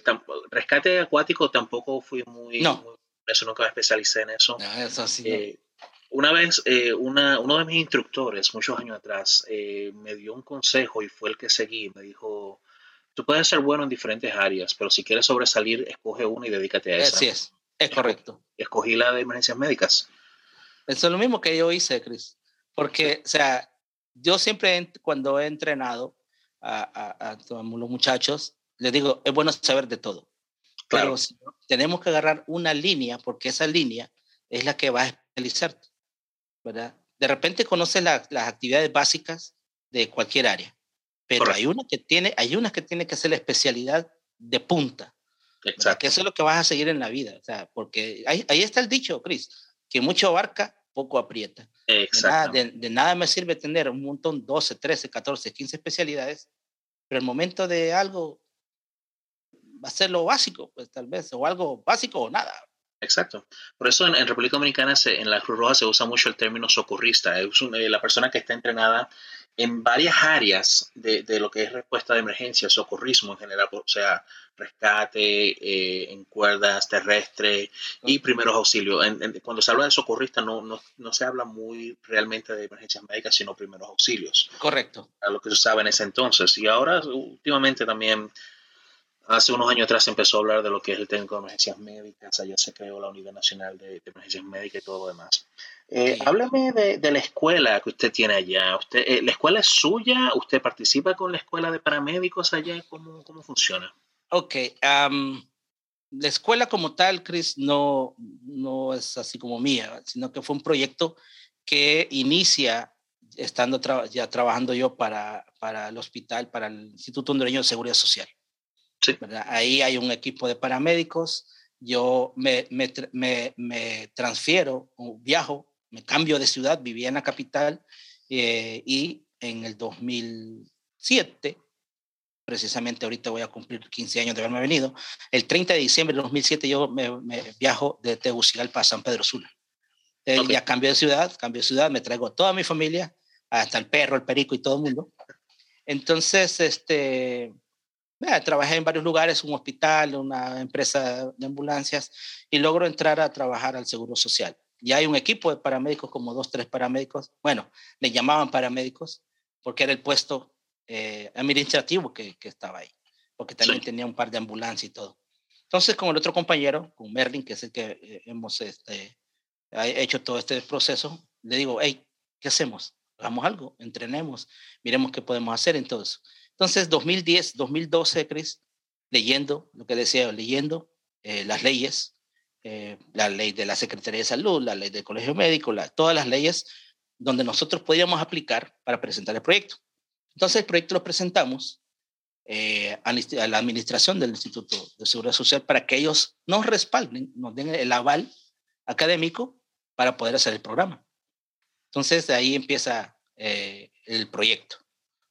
rescate acuático tampoco fui muy, no. Eso nunca me especialicé en eso. No, eso sí, eh, una vez, eh, una, uno de mis instructores, muchos años atrás, eh, me dio un consejo y fue el que seguí. Me dijo, tú puedes ser bueno en diferentes áreas, pero si quieres sobresalir, escoge una y dedícate a esa. Así es, es correcto. Escogí la de emergencias médicas. Eso es lo mismo que yo hice, Chris. Porque, o sea, yo siempre cuando he entrenado a, a, a, los muchachos, les digo, es bueno saber de todo. Claro. Pero tenemos que agarrar una línea, porque esa línea es la que va a especializarte. ¿verdad? De repente conoces la, las actividades básicas de cualquier área, pero hay una que tiene, hay unas que tiene que hacer la especialidad de punta. Exacto. Que eso es lo que vas a seguir en la vida, o sea, porque ahí, ahí está el dicho, Chris, que mucho abarca, poco aprieta. De nada, de, de nada, me sirve tener un montón, 12, 13, 14, 15 especialidades, pero el momento de algo va a ser lo básico, pues tal vez, o algo básico o nada. Exacto. Por eso en, en República Dominicana, se, en la Cruz Roja, se usa mucho el término socorrista. Es un, eh, la persona que está entrenada en varias áreas de, de, lo que es respuesta de emergencia, socorrismo en general, o sea, rescate, eh, en cuerdas terrestres y primeros auxilios. En, en, cuando se habla de socorrista, no, no, no, se habla muy realmente de emergencias médicas, sino primeros auxilios. Correcto. A lo que se sabe en ese entonces. Y ahora, últimamente también Hace unos años atrás se empezó a hablar de lo que es el técnico de emergencias médicas, allá se creó la Unidad Nacional de, de Emergencias Médicas y todo lo demás. Eh, sí. De, de, la escuela que usted tiene allá. Usted, eh, ¿La escuela es suya? ¿Usted participa con la escuela de paramédicos allá? ¿Cómo, cómo funciona? Ok. Um, la escuela como tal, Chris, no, no es así como mía, sino que fue un proyecto que inicia estando tra ya trabajando yo para, para el hospital, para el Instituto Hondureño de Seguridad Social. Sí. Ahí hay un equipo de paramédicos, yo me, me, me, me, transfiero, viajo, me cambio de ciudad, vivía en la capital eh, y en el 2007, precisamente ahorita voy a cumplir 15 años de haberme venido, el 30 de diciembre de 2007 yo me, viajo de Tegucigalpa a San Pedro Sula. Eh, okay. Ya cambio de ciudad, cambio de ciudad, me traigo a toda mi familia, hasta el perro, el perico y todo el mundo. Entonces, este, trabajé en varios lugares, un hospital, una empresa de ambulancias, y logro entrar a trabajar al Seguro Social. Ya hay un equipo de paramédicos, como dos, tres paramédicos. Bueno, le llamaban paramédicos porque era el puesto eh, administrativo que, que, estaba ahí, porque también sí. tenía un par de ambulancias y todo. Entonces, con el otro compañero, con Merlin, que es el que eh, hemos este, hecho todo este proceso, le digo, hey, ¿qué hacemos? Hagamos algo, entrenemos, miremos qué podemos hacer en todo eso. Entonces, 2010, 2012, Chris, leyendo, lo que decía, leyendo eh, las leyes, eh, la ley de la Secretaría de Salud, la ley del Colegio Médico, la, todas las leyes donde nosotros podíamos aplicar para presentar el proyecto. Entonces, el proyecto lo presentamos eh, a, la administración del Instituto de Seguridad Social para que ellos nos respalden, nos den el aval académico para poder hacer el programa. Entonces, de ahí empieza eh, el proyecto.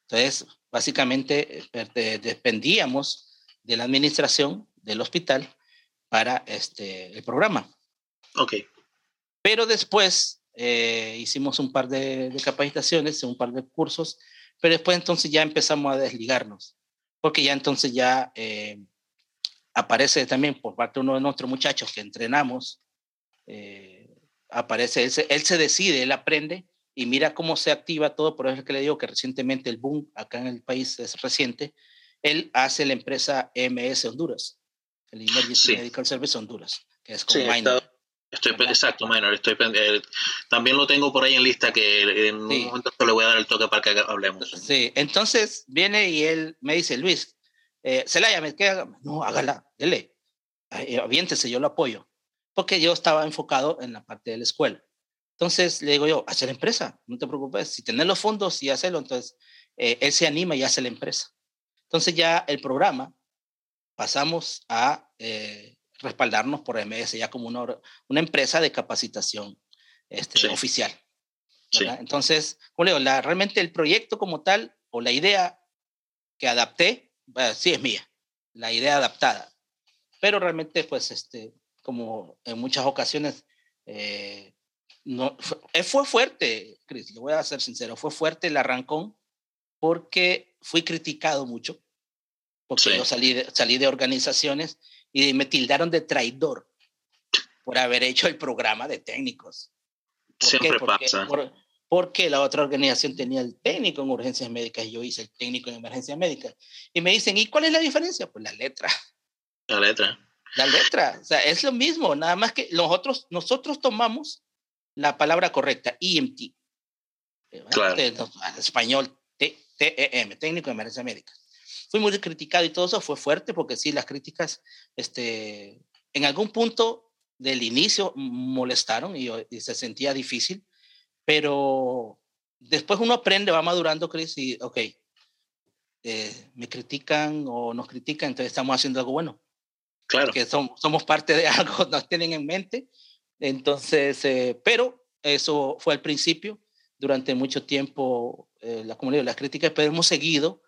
Entonces, básicamente eh, dependíamos de la administración del hospital para este, el programa. Ok. Pero después eh, hicimos un par de, de, capacitaciones, un par de cursos, pero después entonces ya empezamos a desligarnos, porque ya entonces ya eh, aparece también por parte de uno de nuestros muchachos que entrenamos, eh, aparece, él se, él se decide, él aprende y mira cómo se activa todo, por eso es que le digo que recientemente el boom acá en el país es reciente, él hace la empresa EMS Honduras, el Emergency sí. Medical Service Honduras, que es como sí, minor. Estoy, exacto, minor. Estoy, eh, también lo tengo por ahí en lista que en sí. un momento le voy a dar el toque para que hablemos. Sí, entonces viene y él me dice, Luis, eh, Celaya, ¿me queda? No, hágala, dele, aviéntese, yo lo apoyo. Porque yo estaba enfocado en la parte de la escuela. Entonces le digo yo, hacer empresa, no te preocupes, si tenés los fondos y hacerlo, entonces eh, él se anima y hace la empresa. Entonces ya el programa pasamos a eh, respaldarnos por MS ya como una, una empresa de capacitación este, sí. oficial. Sí. Entonces, como le digo, la, realmente el proyecto como tal o la idea que adapté sí es mía, la idea adaptada. Pero realmente, pues, este, como en muchas ocasiones, eh, no, fue, fue fuerte, Cris, le voy a ser sincero, fue fuerte el arrancón porque fui criticado mucho, porque yo salí de, salí de organizaciones y me tildaron de traidor por haber hecho el programa de técnicos. Siempre pasa. porque la otra organización tenía el técnico en urgencias médicas y yo hice el técnico en emergencias médicas. Y me dicen, ¿y cuál es la diferencia? Pues la letra. La letra. La letra. O sea, es lo mismo, nada más que nosotros, nosotros tomamos la palabra correcta, EMT. Claro. En español, TEM, técnico de emergencias médicas. Fui muy criticado y todo eso fue fuerte porque sí, las críticas, este, en algún punto del inicio molestaron y, se sentía difícil, pero después uno aprende, va madurando, Chris, y ok, eh, me critican o nos critican, entonces estamos haciendo algo bueno. Claro. Que somos, somos parte de (laughs) algo, nos tienen en mente. Entonces, eh, pero eso fue al principio, durante mucho tiempo, eh, la comunidad, las críticas, pero hemos seguido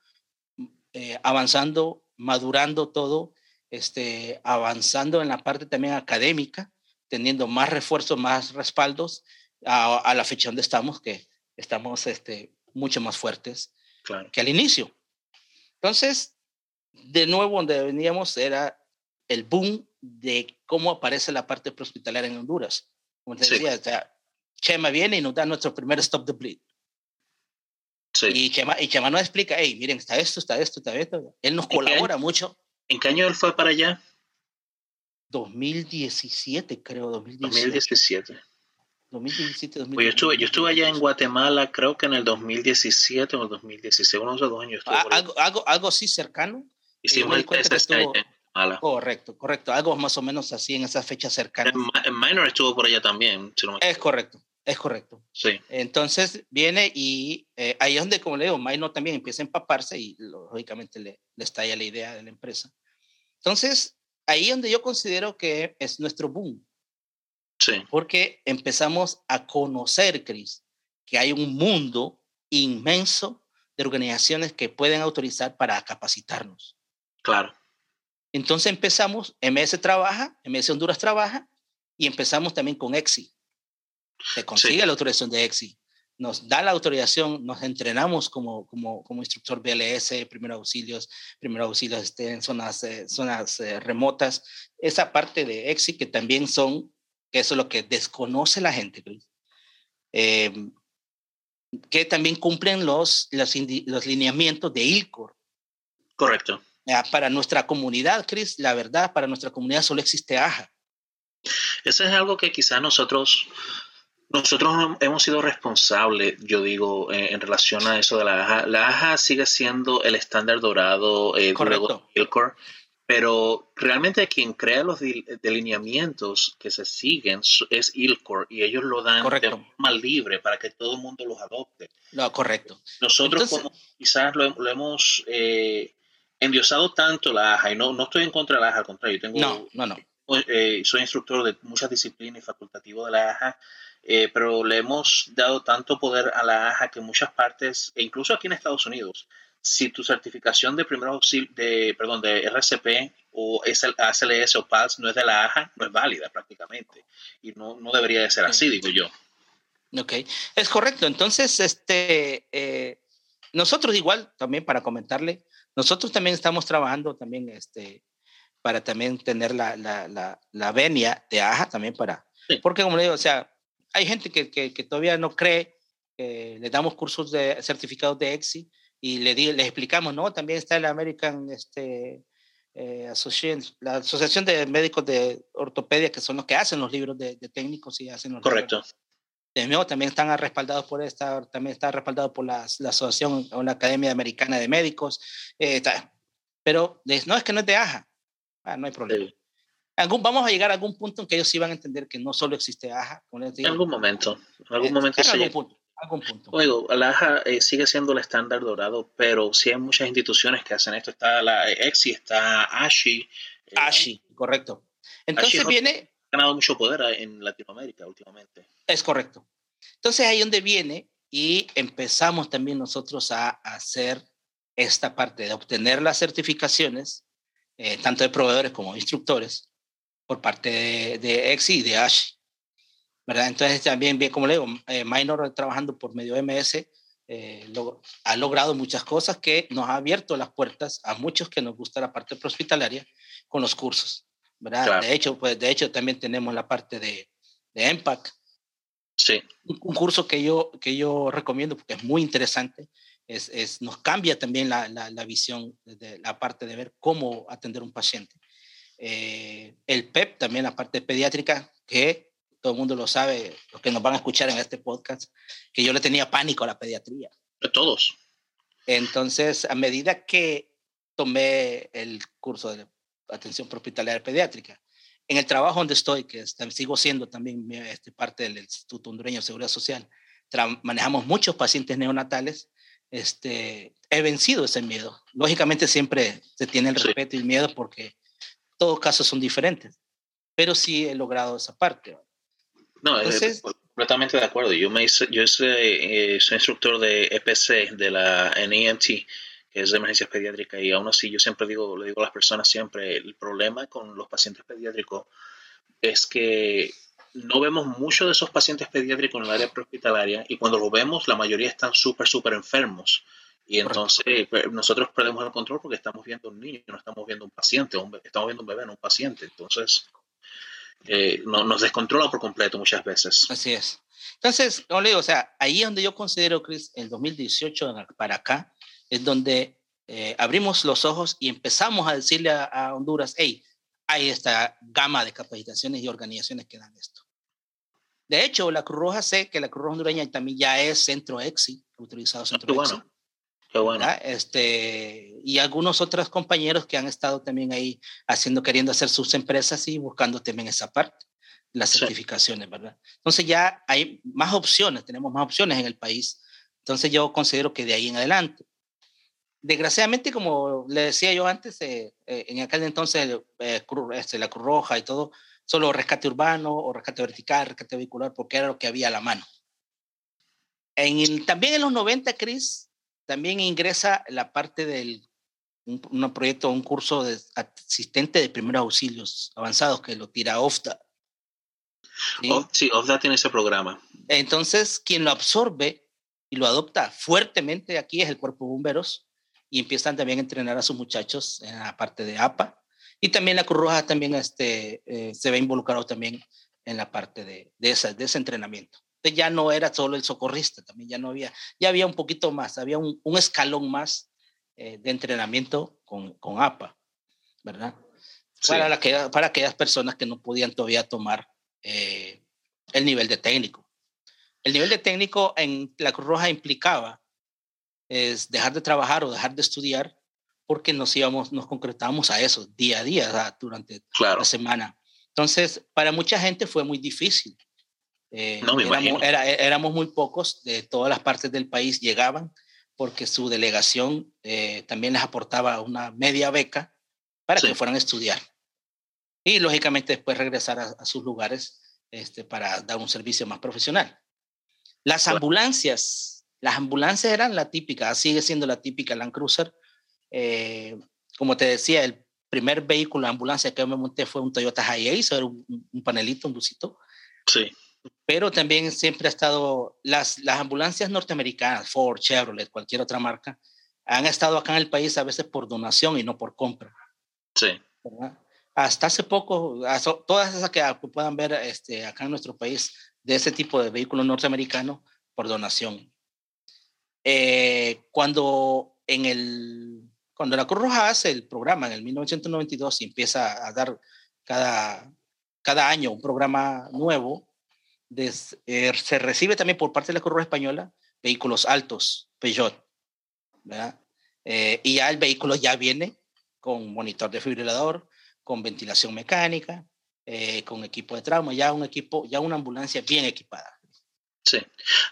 avanzando, madurando todo este, avanzando en la parte también académica, teniendo más refuerzos, más respaldos a, la fecha donde estamos, que estamos este, mucho más fuertes que al inicio. Entonces, de nuevo, donde veníamos era el boom de cómo aparece la parte prehospitalaria en Honduras. Como te decía, o sea, Chema viene y nos da nuestro primer stop the bleed. Sí. Y, Chema, y Chema nos explica, hey, miren, está esto, está esto, está esto. Él nos colabora mucho. ¿En qué año él fue para allá? 2017, creo, 2017. 2017, 2017. Pues yo, estuve, yo estuve allá en Guatemala, creo que en el 2017 o el 2016, uno de esos dos años. Ah, algo, algo, algo así cercano. Hicimos el test estuvo... Correcto, correcto. Algo más o menos así en esa fecha cercana. En, Minor estuvo por allá también. es correcto, es correcto. Sí. Entonces viene y eh, ahí es donde, como le digo, Minor también empieza a empaparse y lógicamente le, le estalla la idea de la empresa. Entonces, ahí donde yo considero que es nuestro boom. Sí. Porque empezamos a conocer, Cris, que hay un mundo inmenso de organizaciones que pueden autorizar para capacitarnos. Claro. Entonces empezamos, MS trabaja, MS Honduras trabaja, y empezamos también con EXI. Se consigue la autorización de EXI nos da la autorización, nos entrenamos como, como, como instructor BLS, primeros auxilios, primeros auxilios este, en zonas, eh, zonas eh, remotas, esa parte de EXI que también son, que eso es lo que desconoce la gente, em, que también cumplen los, los, los, lineamientos de ILCOR. Correcto. Para nuestra comunidad, Chris, la verdad, para nuestra comunidad solo existe AJA. Eso es algo que quizás nosotros nosotros hemos sido responsables, yo digo, en, relación a eso de la AJA. La AJA sigue siendo el estándar dorado eh, Correcto. ILCOR, pero realmente quien crea los delineamientos que se siguen es ILCOR y ellos lo dan de forma libre para que todo el mundo los adopte. No, correcto. Nosotros como quizás lo, hemos eh, endiosado tanto la AJA, y no, no estoy en contra de la AJA, al contrario, tengo, no, no, no. Eh, soy instructor de muchas disciplinas y facultativo de la AJA eh, pero le hemos dado tanto poder a la AJA que en muchas partes, e incluso aquí en Estados Unidos, si tu certificación de primer auxilio, de, perdón, de RCP o ACLS o PALS no es de la AJA, no es válida prácticamente. Y no, no debería de ser así, digo yo. Ok, es correcto. Entonces, este, eh, nosotros igual, también para comentarle, nosotros también estamos trabajando también este, para también tener la, la, la, la venia de AJA también para, porque como le digo, o sea, hay gente que, que, todavía no cree, que le damos cursos de certificados de EXI y le, le explicamos, ¿no? También está el American este, eh, Association, la Asociación de Médicos de Ortopedia, que son los que hacen los libros de, técnicos y hacen los Correcto. Nuevo, también están respaldados por esta, también está respaldado por la, la Asociación o la Academia Americana de Médicos. Eh, pero no es que no es de AJA, ah, no hay problema vamos a llegar a algún punto en que ellos sí van a entender que no solo existe AJA. en algún momento. En algún momento en algún punto. Algún punto. Oigo, la AJA eh, sigue siendo el estándar dorado, pero sí hay muchas instituciones que hacen esto. Está la EXI, está ASHI. Eh, ASHI, correcto. Entonces viene... Ganado mucho poder en Latinoamérica últimamente. Es correcto. Entonces ahí donde viene y empezamos también nosotros a hacer esta parte de obtener las certificaciones, eh, tanto de proveedores como de instructores, por parte de, de EXI y de ASHI. ¿verdad? Entonces también, bien como le digo, eh, Minor trabajando por medio MS eh, ha logrado muchas cosas que nos ha abierto las puertas a muchos que nos gusta la parte hospitalaria con los cursos, ¿verdad? De hecho, pues de hecho también tenemos la parte de, de EMPAC. Sí. Un, curso que yo, que yo recomiendo porque es muy interesante. Es, es nos cambia también la, la, la, visión de la parte de ver cómo atender un paciente. Eh, el PEP, también la parte pediátrica, que todo el mundo lo sabe, los que nos van a escuchar en este podcast, que yo le tenía pánico a la pediatría. De todos. Entonces, a medida que tomé el curso de atención hospitalaria pediátrica, en el trabajo donde estoy, que sigo siendo también este, parte del Instituto Hondureño de Seguridad Social, manejamos muchos pacientes neonatales, este, he vencido ese miedo. Lógicamente siempre se tiene el respeto y el miedo porque todos casos son diferentes, pero sí he logrado esa parte. No, Entonces, completamente de acuerdo. Yo me hice, yo soy, eh, soy instructor de EPC de la NEMT, que es de emergencias pediátricas, y aún así yo siempre digo, le digo a las personas siempre, el problema con los pacientes pediátricos es que no vemos mucho de esos pacientes pediátricos en el área prehospitalaria y cuando lo vemos la mayoría están súper, súper enfermos. Y entonces pues, nosotros perdemos el control porque estamos viendo un niño, no estamos viendo un paciente, estamos viendo un bebé, no un paciente. Entonces, eh, no, nos descontrola por completo muchas veces. Así es. Entonces, como le digo, o sea, ahí es donde yo considero, Chris, el 2018 para acá, es donde eh, abrimos los ojos y empezamos a decirle a, Honduras, hey, hay esta gama de capacitaciones y organizaciones que dan esto. De hecho, la Cruz Roja sé que la Cruz Roja hondureña también ya es centro EXI, utilizado centro EXI. Qué bueno. Este, y algunos otros compañeros que han estado también ahí haciendo, queriendo hacer sus empresas y buscando también esa parte, las certificaciones, ¿verdad? Entonces ya hay más opciones, tenemos más opciones en el país. Entonces yo considero que de ahí en adelante. Desgraciadamente, como le decía yo antes, eh, eh, en aquel entonces eh, este, la Cruz Roja y todo, solo rescate urbano o rescate vertical, rescate vehicular, porque era lo que había a la mano. En también en los 90, Cris, también ingresa la parte del un, proyecto, un curso de asistente de primeros auxilios avanzados que lo tira OFDA. ¿sí? OFDA tiene ese programa. Entonces, quien lo absorbe y lo adopta fuertemente aquí es el Cuerpo de Bomberos y empiezan también a entrenar a sus muchachos en la parte de APA. Y también la Cruz Roja también este, eh, se ve involucrado también en la parte de, de, esa, de ese entrenamiento ya no era solo el socorrista, también ya no había, ya había un poquito más, había un, un escalón más eh, de entrenamiento con, con APA, ¿verdad? Para, la que, para aquellas personas que no podían todavía tomar eh, el nivel de técnico. El nivel de técnico en la Cruz Roja implicaba es dejar de trabajar o dejar de estudiar porque nos íbamos, nos concretábamos a eso día a día durante la semana. Entonces, para mucha gente fue muy difícil eh, no me éramos, era, éramos muy pocos de todas las partes del país, llegaban porque su delegación eh, también les aportaba una media beca para que fueran a estudiar. Y lógicamente después regresar a, sus lugares este, para dar un servicio más profesional. Las ambulancias, las ambulancias eran la típica, sigue siendo la típica Land Cruiser. Eh, como te decía, el primer vehículo de ambulancia que me monté fue un Toyota Hiace, era un, un panelito, un busito. Sí pero también siempre ha estado, las, las ambulancias norteamericanas, Ford, Chevrolet, cualquier otra marca, han estado acá en el país a veces por donación y no por compra. Sí. Hasta hace poco, todas esas que puedan ver este, acá en nuestro país de ese tipo de vehículos norteamericanos por donación. Eh, cuando en el cuando la Cruz Roja hace el programa en el 1992 y empieza a dar cada, cada año un programa nuevo, eh, se recibe también por parte de la Cruz Española vehículos altos, Peugeot, ¿verdad? Eh, y ya el vehículo ya viene con monitor de fibrilador, con ventilación mecánica, eh, con equipo de trauma, ya un equipo, ya una ambulancia bien equipada. Sí.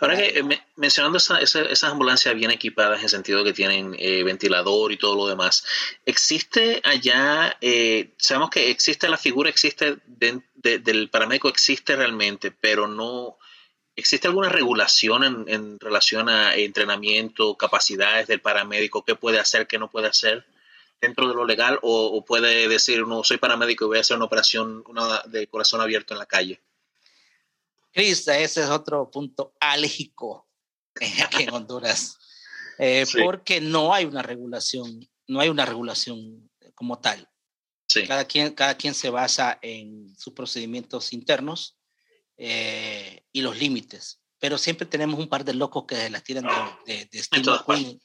Ahora que mencionando esas ambulancias bien equipadas en el sentido que tienen ventilador y todo lo demás, ¿existe allá, sabemos que existe la figura, existe del paramédico, existe realmente, pero no, ¿existe alguna regulación en, relación a entrenamiento, capacidades del paramédico? ¿Qué puede hacer, qué no puede hacer dentro de lo legal? ¿O, puede decir, no, soy paramédico y voy a hacer una operación de corazón abierto en la calle? Cris, ese es otro punto álgico (laughs) aquí en Honduras, eh, porque no hay una regulación, no hay una regulación como tal. Cada, quien, cada quien se basa en sus procedimientos internos eh, y los límites, pero siempre tenemos un par de locos que las tiran de, de, Steve McQueen.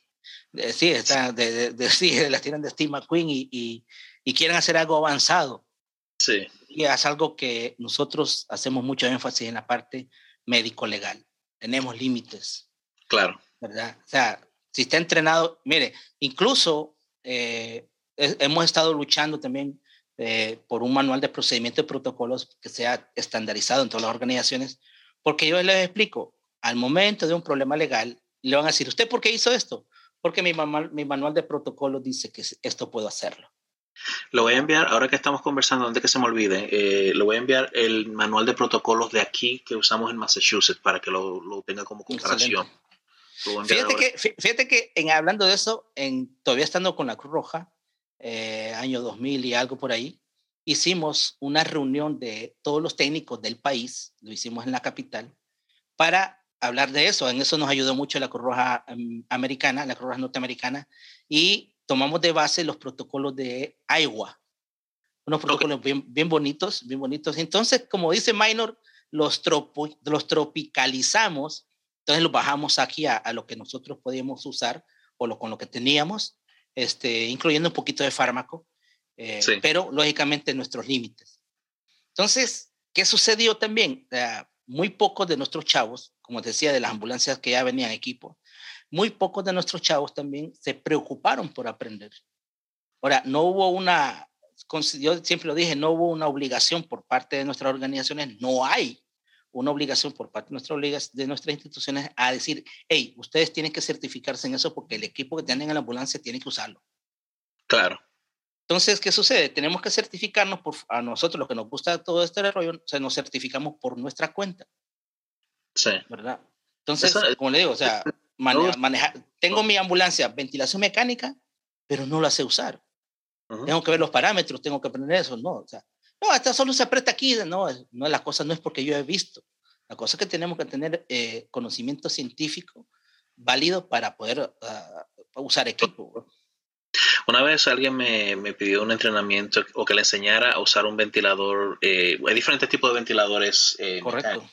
sí, está, de, (laughs) sí, las tiran de Steve McQueen y, y, y quieren hacer algo avanzado. Sí. Y es algo que nosotros hacemos mucho énfasis en la parte médico-legal. Tenemos límites. Claro. ¿Verdad? O sea, si está entrenado, mire, incluso eh, hemos estado luchando también eh, por un manual de procedimientos y protocolos que sea estandarizado en todas las organizaciones, porque yo les explico, al momento de un problema legal, le van a decir, ¿usted por qué hizo esto? Porque mi, mi manual de protocolos dice que esto puedo hacerlo. Lo voy a enviar, ahora que estamos conversando, antes que se me olvide, eh, lo voy a enviar el manual de protocolos de aquí que usamos en Massachusetts para que lo, lo tenga como comparación. Fíjate que, fíjate que, en hablando de eso, en, todavía estando con la Cruz Roja, eh, año 2000 y algo por ahí, hicimos una reunión de todos los técnicos del país, lo hicimos en la capital, para hablar de eso. En eso nos ayudó mucho la Cruz Roja em, americana, la Cruz Roja norteamericana, y tomamos de base los protocolos de Iowa, unos protocolos bien, bien bonitos, bien bonitos. Entonces, como dice Minor, los, los tropicalizamos, entonces los bajamos aquí a, lo que nosotros podíamos usar o lo, con lo que teníamos, este, incluyendo un poquito de fármaco, eh, pero lógicamente nuestros límites. Entonces, ¿qué sucedió también? muy pocos de nuestros chavos, como decía, de las ambulancias que ya venían equipo, muy pocos de nuestros chavos también se preocuparon por aprender. Ahora, no hubo una, yo siempre lo dije, no hubo una obligación por parte de nuestras organizaciones, no hay una obligación por parte de nuestras, de nuestras instituciones a decir, hey, ustedes tienen que certificarse en eso porque el equipo que tienen en la ambulancia tiene que usarlo. Claro. Entonces, ¿qué sucede? Tenemos que certificarnos por, a nosotros, lo que nos gusta todo este rollo, o sea, nos certificamos por nuestra cuenta. Sí. ¿Verdad? Entonces, como le digo, o sea, manejar. Tengo mi ambulancia, ventilación mecánica, pero no la sé usar. Tengo que ver los parámetros, tengo que aprender eso, no. O sea, no, esta solo se aprieta aquí. No, no, la cosa no es porque yo he visto. La cosa es que tenemos que tener eh, conocimiento científico válido para poder ah, usar equipo. Una vez alguien me, me, pidió un entrenamiento o que le enseñara a usar un ventilador. Eh, hay diferentes tipos de ventiladores. Eh, Correcto.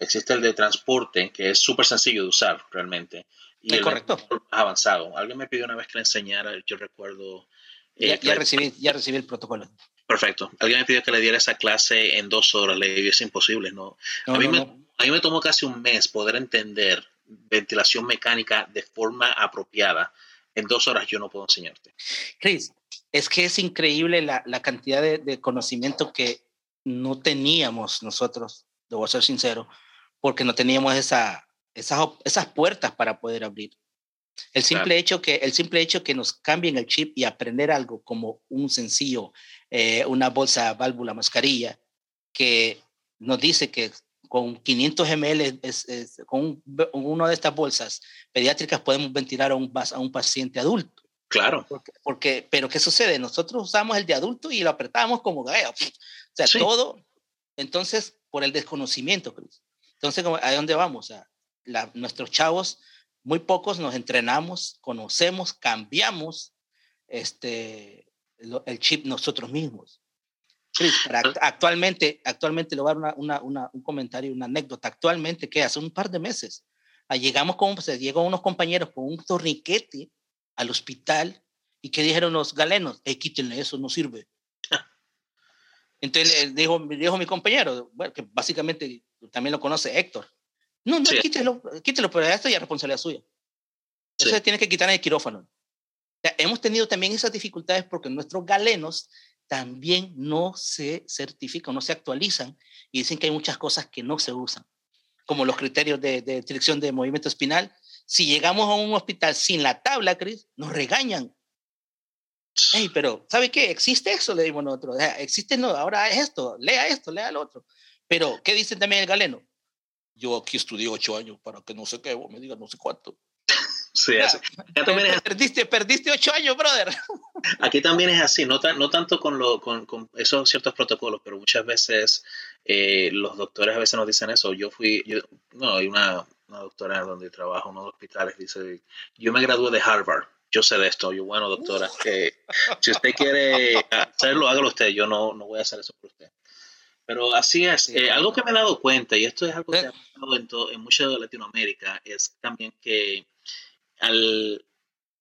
Existe el de transporte, que es súper sencillo de usar realmente. Y el correcto. avanzado. Alguien me pidió una vez que le enseñara, yo recuerdo. Eh, ya, recibí, ya recibí el protocolo. Perfecto. Alguien me pidió que le diera esa clase en dos horas. Le dije, es imposible, ¿no? a, mí me, a mí me tomó casi un mes poder entender ventilación mecánica de forma apropiada. En dos horas yo no puedo enseñarte. Chris, es que es increíble la, la cantidad de, de, conocimiento que no teníamos nosotros, debo ser sincero, porque no teníamos esa, esas, esas puertas para poder abrir. El simple, hecho que, el simple hecho que nos cambien el chip y aprender algo como un sencillo, eh, una bolsa, válvula, mascarilla, que nos dice que con 500 ml, es, con una de estas bolsas pediátricas podemos ventilar a un, a un paciente adulto. Claro. Porque, pero ¿qué sucede? Nosotros usamos el de adulto y lo apretamos como gallo. O sea, todo. Entonces, por el desconocimiento, Cruz. Entonces, ¿a dónde vamos? A la, nuestros chavos, muy pocos nos entrenamos, conocemos, cambiamos este, el chip nosotros mismos. actualmente, actualmente le voy a dar una, una, un comentario, una anécdota. Actualmente, que hace un par de meses, ah, llegamos con, se llegan unos compañeros con un torniquete al hospital y que dijeron los galenos, hey, quítenle eso, no sirve. Entonces dijo, dijo mi compañero, bueno, que básicamente también lo conoce Héctor. No, no, quítelo, quítelo, pero esto ya es responsabilidad suya. Entonces tiene que quitar el quirófano. hemos tenido también esas dificultades porque nuestros galenos también no se certifican, no se actualizan y dicen que hay muchas cosas que no se usan, como los criterios de, de dirección de movimiento espinal. Si llegamos a un hospital sin la tabla, Chris, nos regañan Hey, pero ¿sabe qué? Existe eso, le dimos nosotros. Existe, no, ahora es esto, lea esto, lea lo otro. Pero, ¿qué dice también el galeno? yo aquí estudié ocho años para que no sé qué, vos me digas no sé cuánto. Sí, perdiste, perdiste ocho años, brother. (laughs) Aquí también es así, no, no tanto con, lo, con, con, esos ciertos protocolos, pero muchas veces eh, los doctores a veces nos dicen eso. Yo fui, yo, no, hay una, una doctora donde trabajo en unos hospitales, dice, yo me gradué de Harvard, yo sé de esto. Yo, bueno, doctora, (laughs) si usted quiere hacerlo, hágalo usted, yo no, no voy a hacer eso por usted. Pero así es. Eh, algo que me he dado cuenta, y esto es algo que ha pasado en, en mucha Latinoamérica, es también que al,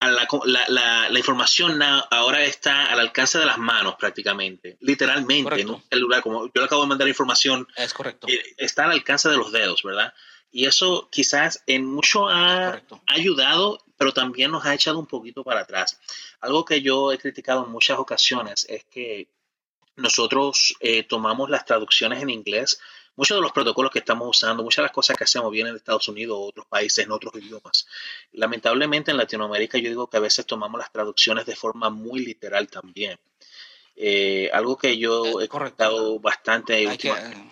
la, la, información ahora está al alcance de las manos prácticamente, literalmente, en un celular, como yo le acabo de mandar información, es correcto. Eh, está al alcance de los dedos, ¿verdad? Y eso quizás en mucho ha ayudado, pero también nos ha echado un poquito para atrás. Algo que yo he criticado en muchas ocasiones es que nosotros eh, tomamos las traducciones en inglés muchos de los protocolos que estamos usando, muchas de las cosas que hacemos vienen de Estados Unidos o otros países en otros idiomas. Lamentablemente en Latinoamérica yo digo que a veces tomamos las traducciones de forma muy literal también. Eh, algo que yo he comentado bastante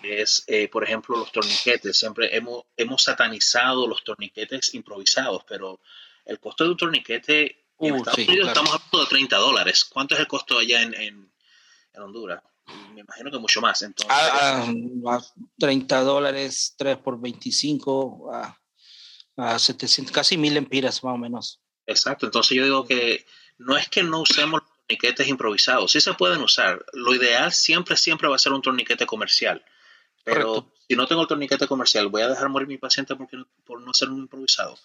es, eh, por ejemplo, los torniquetes. Siempre hemos, hemos satanizado los torniquetes improvisados, pero el costo de un torniquete en uh, Estados Unidos estamos hablando de 30 dólares. ¿Cuánto es el costo allá en, en Honduras? me imagino que mucho más. Entonces, a, 30 dólares, 3 por 25, a, a 700, casi mil empiras más o menos. Exacto, entonces yo digo que no es que no usemos los torniquetes improvisados, sí se pueden usar. Lo ideal siempre, siempre va a ser un torniquete comercial. Pero si no tengo el torniquete comercial, voy a dejar morir mi paciente porque, por no ser un improvisado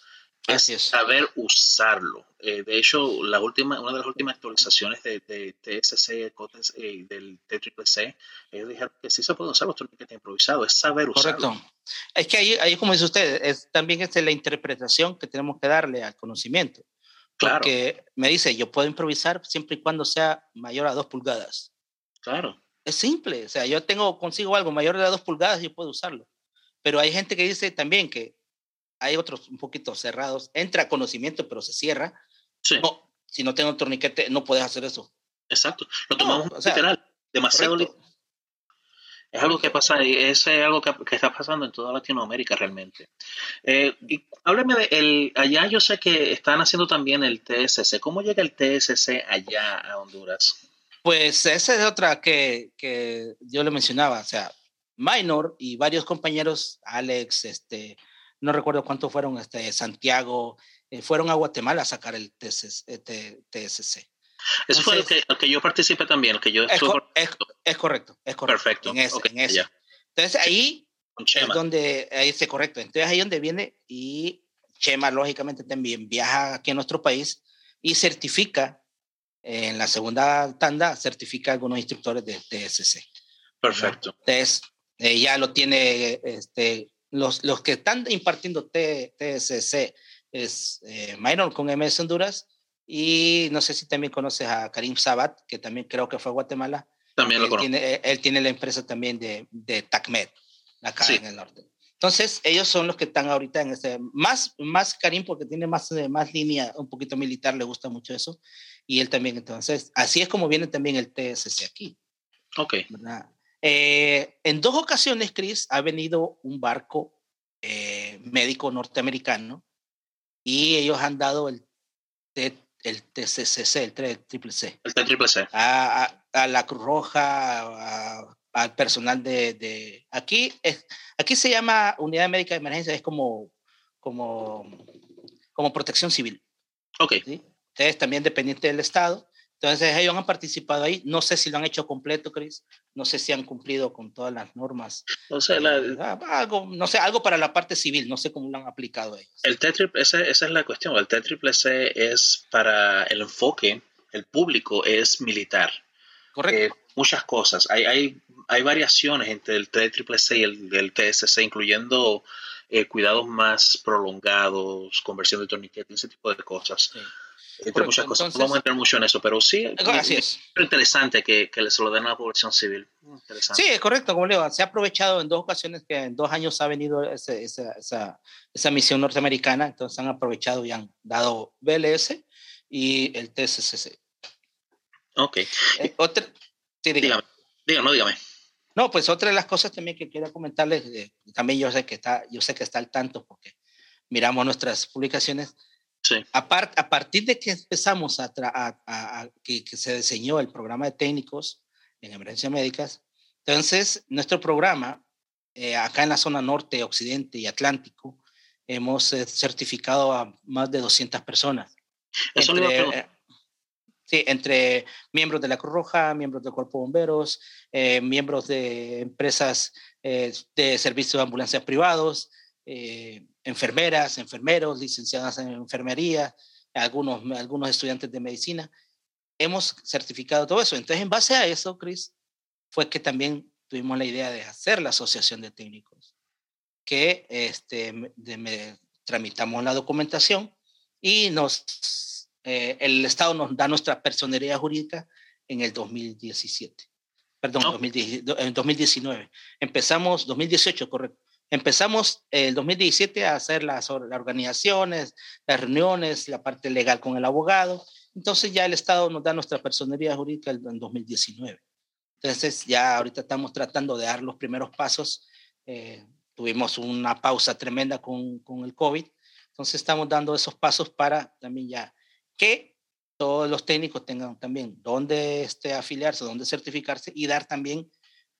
es, saber usarlo. Eh, de hecho, la última, una de las últimas actualizaciones de, de TSC eh, del TCCC, ellos dijeron que sí se pueden usar los torniquetes improvisados, es saber usarlo. Correcto. Es que ahí, ahí como dice usted, es, también es la interpretación que tenemos que darle al conocimiento. Claro. Porque me dice, yo puedo improvisar siempre y cuando sea mayor a dos pulgadas. Claro. Es simple, o sea, yo tengo consigo algo mayor de dos pulgadas, yo puedo usarlo. Pero hay gente que dice también que hay otros un poquito cerrados. Entra conocimiento, pero se cierra. Sí. No, si no tengo un torniquete, no puedes hacer eso. Exacto. Lo tomamos literal. Demasiado Es algo que pasa, y es algo que, está pasando en toda Latinoamérica realmente. Eh, y háblame de el, allá yo sé que están haciendo también el TSC. ¿Cómo llega el TSC allá a Honduras? Pues esa es otra que, que yo le mencionaba, o sea, Minor y varios compañeros, Alex, este, no recuerdo cuántos fueron, este, Santiago, eh, fueron a Guatemala a sacar el TSC. Eh, Eso fue el que, que, yo participé también, el que yo es, es, correcto, es correcto. Perfecto. En ese, en ese. Entonces ahí es donde, ahí es correcto. Entonces ahí donde viene y Chema lógicamente también viaja aquí a nuestro país y certifica, en la segunda tanda, certifica a algunos instructores de TSC. Perfecto. Entonces, eh, ya lo tiene este, los, los que están impartiendo TSC es eh, con MS Honduras y no sé si también conoces a Karim Sabat, que también creo que fue a Guatemala. También lo él conozco. Tiene, él tiene la empresa también de, de TACMED, acá en el norte. Entonces, ellos son los que están ahorita en este, más, más Karim porque tiene más, eh, más línea, un poquito militar, le gusta mucho eso, y él también, entonces, así es como viene también el TSC aquí. Ok. ¿verdad? Eh, en dos ocasiones, Chris, ha venido un barco eh, médico norteamericano y ellos han dado el, el TCCC, el Triple C. El Triple C. A, a, la Cruz Roja, al personal de, de, aquí es, aquí se llama unidad médica de emergencia es como como como protección civil ok ¿sí? es también dependiente del estado entonces ellos han participado ahí. No sé si lo han hecho completo, Chris. No sé si han cumplido con todas las normas. No sé, eh, ah, algo, no sé, algo para la parte civil. No sé cómo lo han aplicado ellos. El T esa, esa es la cuestión. El C es para el enfoque, el público es militar. Correcto. Eh, muchas cosas. Hay, hay, hay variaciones entre el C y el, el TSC, incluyendo eh, cuidados más prolongados, conversión de torniquete, ese tipo de cosas. Sí entre muchas cosas. no vamos a entrar mucho en eso, pero sí, Así es, interesante que, que se lo den a la población civil. Sí, es correcto, como le digo, se ha aprovechado en dos ocasiones que en dos años ha venido esa, esa, esa, misión norteamericana, entonces han aprovechado y han dado BLS y el TSCC. Ok. Eh, otra, sí, dígame. dígame, dígame. No, pues otra de las cosas también que quiero comentarles, eh, también yo sé que está, yo sé que está al tanto porque miramos nuestras publicaciones. Sí. A, a partir de que empezamos a, a, que, que, se diseñó el programa de técnicos en emergencias médicas, entonces nuestro programa eh, acá en la zona norte, occidente y atlántico, hemos eh, certificado a más de 200 personas. Eso entre, Sí, entre miembros de la Cruz Roja, miembros del Cuerpo de Bomberos, eh, miembros de empresas eh, de servicios de ambulancias privados, eh, enfermeras, enfermeros, licenciadas en enfermería, algunos, algunos estudiantes de medicina. Hemos certificado todo eso. Entonces, en base a eso, Chris, fue que también tuvimos la idea de hacer la asociación de técnicos, que este, de, tramitamos la documentación y nos eh, el Estado nos da nuestra personería jurídica en el 2017. Perdón, en 2019. Empezamos, 2018, correcto. Empezamos el 2017 a hacer las, las organizaciones, las reuniones, la parte legal con el abogado. Entonces ya el Estado nos da nuestra personería jurídica en 2019. Entonces ya ahorita estamos tratando de dar los primeros pasos. Eh, tuvimos una pausa tremenda con, con el COVID. Entonces estamos dando esos pasos para también ya que todos los técnicos tengan también dónde este, afiliarse, dónde certificarse y dar también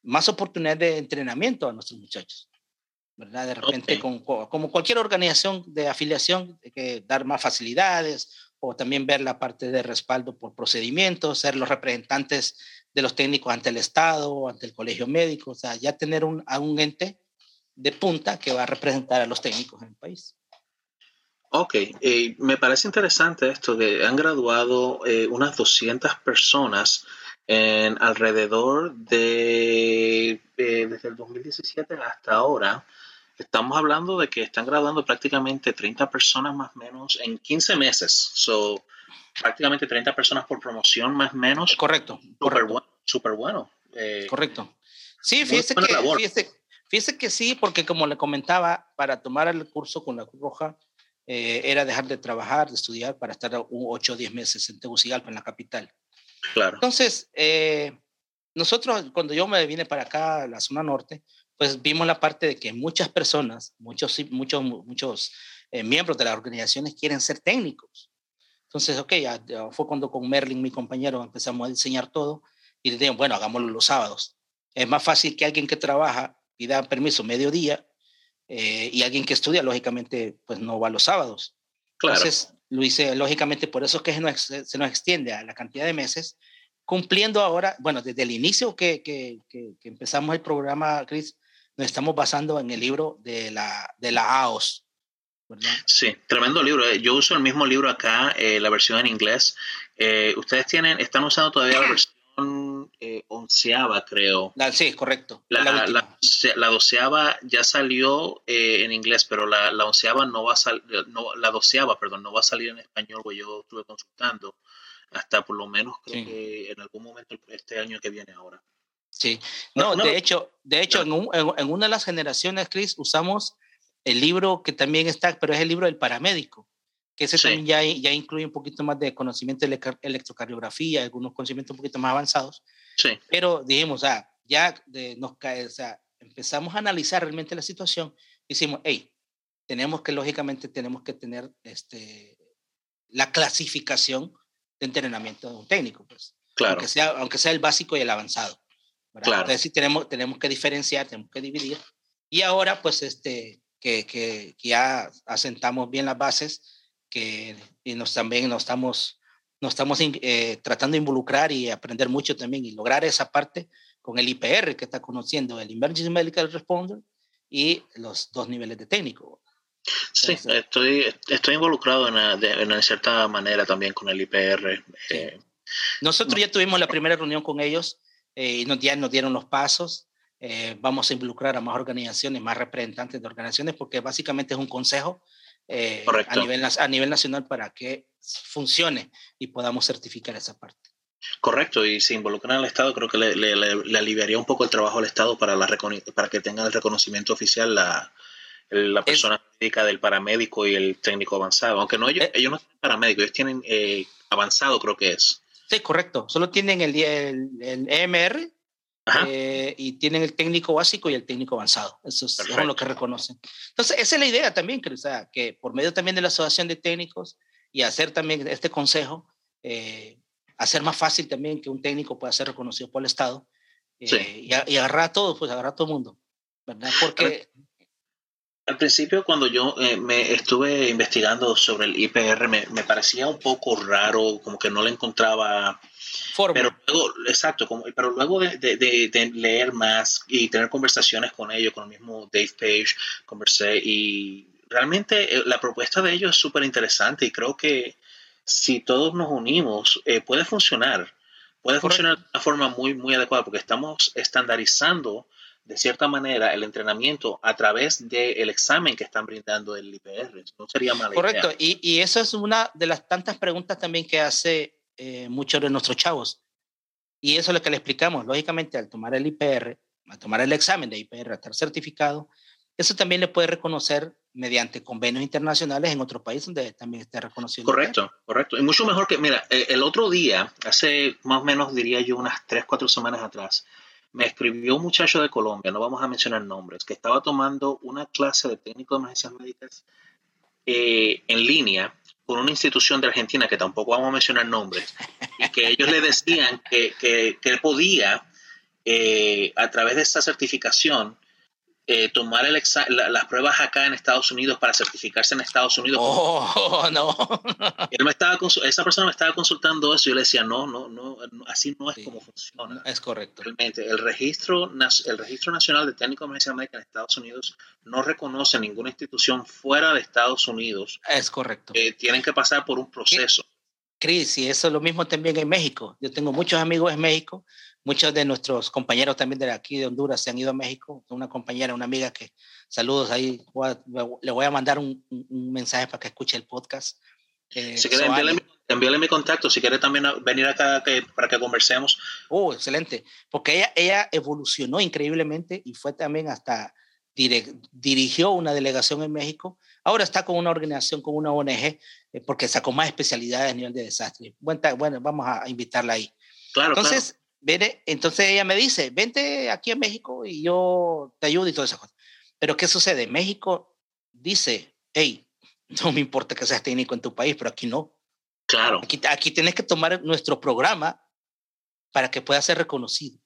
más oportunidades de entrenamiento a nuestros muchachos. ¿Verdad? De repente, como cualquier organización de afiliación, hay que dar más facilidades o también ver la parte de respaldo por procedimientos, ser los representantes de los técnicos ante el Estado, ante el colegio médico, o sea, ya tener un, a un ente de punta que va a representar a los técnicos en el país. Ok, eh, me parece interesante esto de han graduado eh, unas 200 personas en alrededor de eh, desde el 2017 hasta ahora. Estamos hablando de que están graduando prácticamente 30 personas más o menos en 15 meses. So, prácticamente 30 personas por promoción más o menos. Correcto. Súper bueno. Super bueno. correcto. Sí, fíjese que, fíjese, fíjese que sí, porque como le comentaba, para tomar el curso con la Cruz Roja, eh, era dejar de trabajar, de estudiar para estar 8 o 10 meses en Tegucigalpa, en la capital. Claro. Entonces, eh, nosotros, cuando yo me vine para acá, a la zona norte, pues vimos la parte de que muchas personas, muchos, muchos, muchos eh, miembros de las organizaciones quieren ser técnicos. Entonces, ok, ya, fue cuando con Merlin, mi compañero, empezamos a diseñar todo y le dijimos, bueno, hagámoslo los sábados. Es más fácil que alguien que trabaja pida permiso mediodía eh, y alguien que estudia, lógicamente, pues no va los sábados. Claro. Entonces, lo hice, lógicamente, por eso es que se nos, se nos extiende a la cantidad de meses, cumpliendo ahora, bueno, desde el inicio que, que, que, empezamos el programa, Chris, nos estamos basando en el libro de la, de la AOS. ¿verdad? Sí, tremendo libro. Eh. Yo uso el mismo libro acá, eh, la versión en inglés. ustedes tienen, están usando todavía la versión eh, onceava, creo. La, sí, correcto. La, la, doceava ya salió eh, en inglés, pero la, la onceava no va a salir, no, la doceava, perdón, no va a salir en español, porque yo estuve consultando hasta por lo menos creo que en algún momento este año que viene ahora. Sí, no, de hecho, de hecho en, en, una de las generaciones, Chris, usamos el libro que también está, pero es el libro del paramédico que ese también ya, ya incluye un poquito más de conocimiento de electrocardiografía, algunos conocimientos un poquito más avanzados. Sí. Pero dijimos, ah, ya de, nos cae, o sea, empezamos a analizar realmente la situación, decimos, hey, tenemos que, lógicamente, tenemos que tener este, la clasificación de entrenamiento de un técnico, pues. Claro. Aunque sea, aunque sea el básico y el avanzado. Claro. Entonces, sí, tenemos, tenemos que diferenciar, tenemos que dividir. Y ahora, pues, este, que, que, que ya asentamos bien las bases, que y nos también nos estamos, nos estamos eh, tratando de involucrar y aprender mucho también y lograr esa parte con el IPR que está conociendo, el Emergency Medical Responder y los dos niveles de técnico. Sí, estoy, estoy involucrado en, en, cierta manera también con el IPR. Eh, Nosotros ya tuvimos la primera reunión con ellos eh, y nos, ya nos dieron los pasos. vamos a involucrar a más organizaciones, más representantes de organizaciones, porque básicamente es un consejo eh, a, nivel, a nivel nacional para que funcione y podamos certificar esa parte. Correcto, y si involucran al Estado, creo que le, le, aliviaría un poco el trabajo al Estado para, la, para que tenga el reconocimiento oficial la, la persona médica del paramédico y el técnico avanzado. Aunque no, ellos, eh, ellos no tienen paramédico, ellos tienen eh, avanzado, creo que es. Sí, correcto. Solo tienen el, el, el EMR eh, y tienen el técnico básico y el técnico avanzado. Eso es, lo que reconocen. Entonces, esa es la idea también, que, o sea, que por medio también de la asociación de técnicos y hacer también este consejo, eh, hacer más fácil también que un técnico pueda ser reconocido por el Estado eh, y, agarrar a todos, pues agarrar a todo el mundo, ¿verdad? Porque... Al principio, cuando yo eh, me estuve investigando sobre el IPR, me, me, parecía un poco raro, como que no le encontraba Forma. Pero luego, exacto, como, pero luego de, de, de, leer más y tener conversaciones con ellos, con el mismo Dave Page, conversé y realmente eh, la propuesta de ellos es súper interesante y creo que si todos nos unimos eh, puede funcionar, puede funcionar de una forma muy, muy adecuada porque estamos estandarizando de cierta manera el entrenamiento a través del examen que están brindando el IPR. No sería mala Correcto, Y, y eso es una de las tantas preguntas también que hace eh, muchos de nuestros chavos. Y eso es lo que le explicamos. Lógicamente, al tomar el IPR, al tomar el examen de IPR, a estar certificado, eso también le puede reconocer mediante convenios internacionales en otro país donde también esté reconocido. Correcto, correcto. Y mucho mejor que, mira, el otro día, hace más o menos, diría yo, unas tres, cuatro semanas atrás, me escribió un muchacho de Colombia, no vamos a mencionar nombres, que estaba tomando una clase de técnico de emergencias médicas eh, en línea con una institución de Argentina, que tampoco vamos a mencionar nombres, y que ellos le decían que, que, que podía, eh, a través de esa certificación, eh, tomar el las pruebas acá en Estados Unidos para certificarse en Estados Unidos. Oh, (laughs) no. Él me estaba esa persona me estaba consultando eso y yo le decía, no, no, no, así no es como funciona. Es correcto. Realmente, el registro, el registro nacional de técnico de medicina médica en Estados Unidos no reconoce ninguna institución fuera de Estados Unidos. Es correcto. Eh, tienen que pasar por un proceso. Cris, y eso es lo mismo también en México. Yo tengo muchos amigos en México Muchos de nuestros compañeros también de aquí de Honduras se han ido a México. Una compañera, una amiga que saludos ahí. le voy a mandar un, mensaje para que escuche el podcast. Eh, si quiere, envíale, mi contacto. Si quiere también venir acá para que conversemos. Oh, excelente. Porque ella, ella evolucionó increíblemente y fue también hasta dirigió una delegación en México. Ahora está con una organización, con una ONG, eh, porque sacó más especialidades a nivel de desastre. Bueno, vamos a invitarla ahí. Claro, Entonces, entonces ella me dice, vente aquí a México y yo te ayudo y todas esas cosas. Pero ¿qué sucede? México dice, hey, no me importa que seas técnico en tu país, pero aquí no. Claro. Aquí, aquí tienes que tomar nuestro programa para que pueda ser reconocido.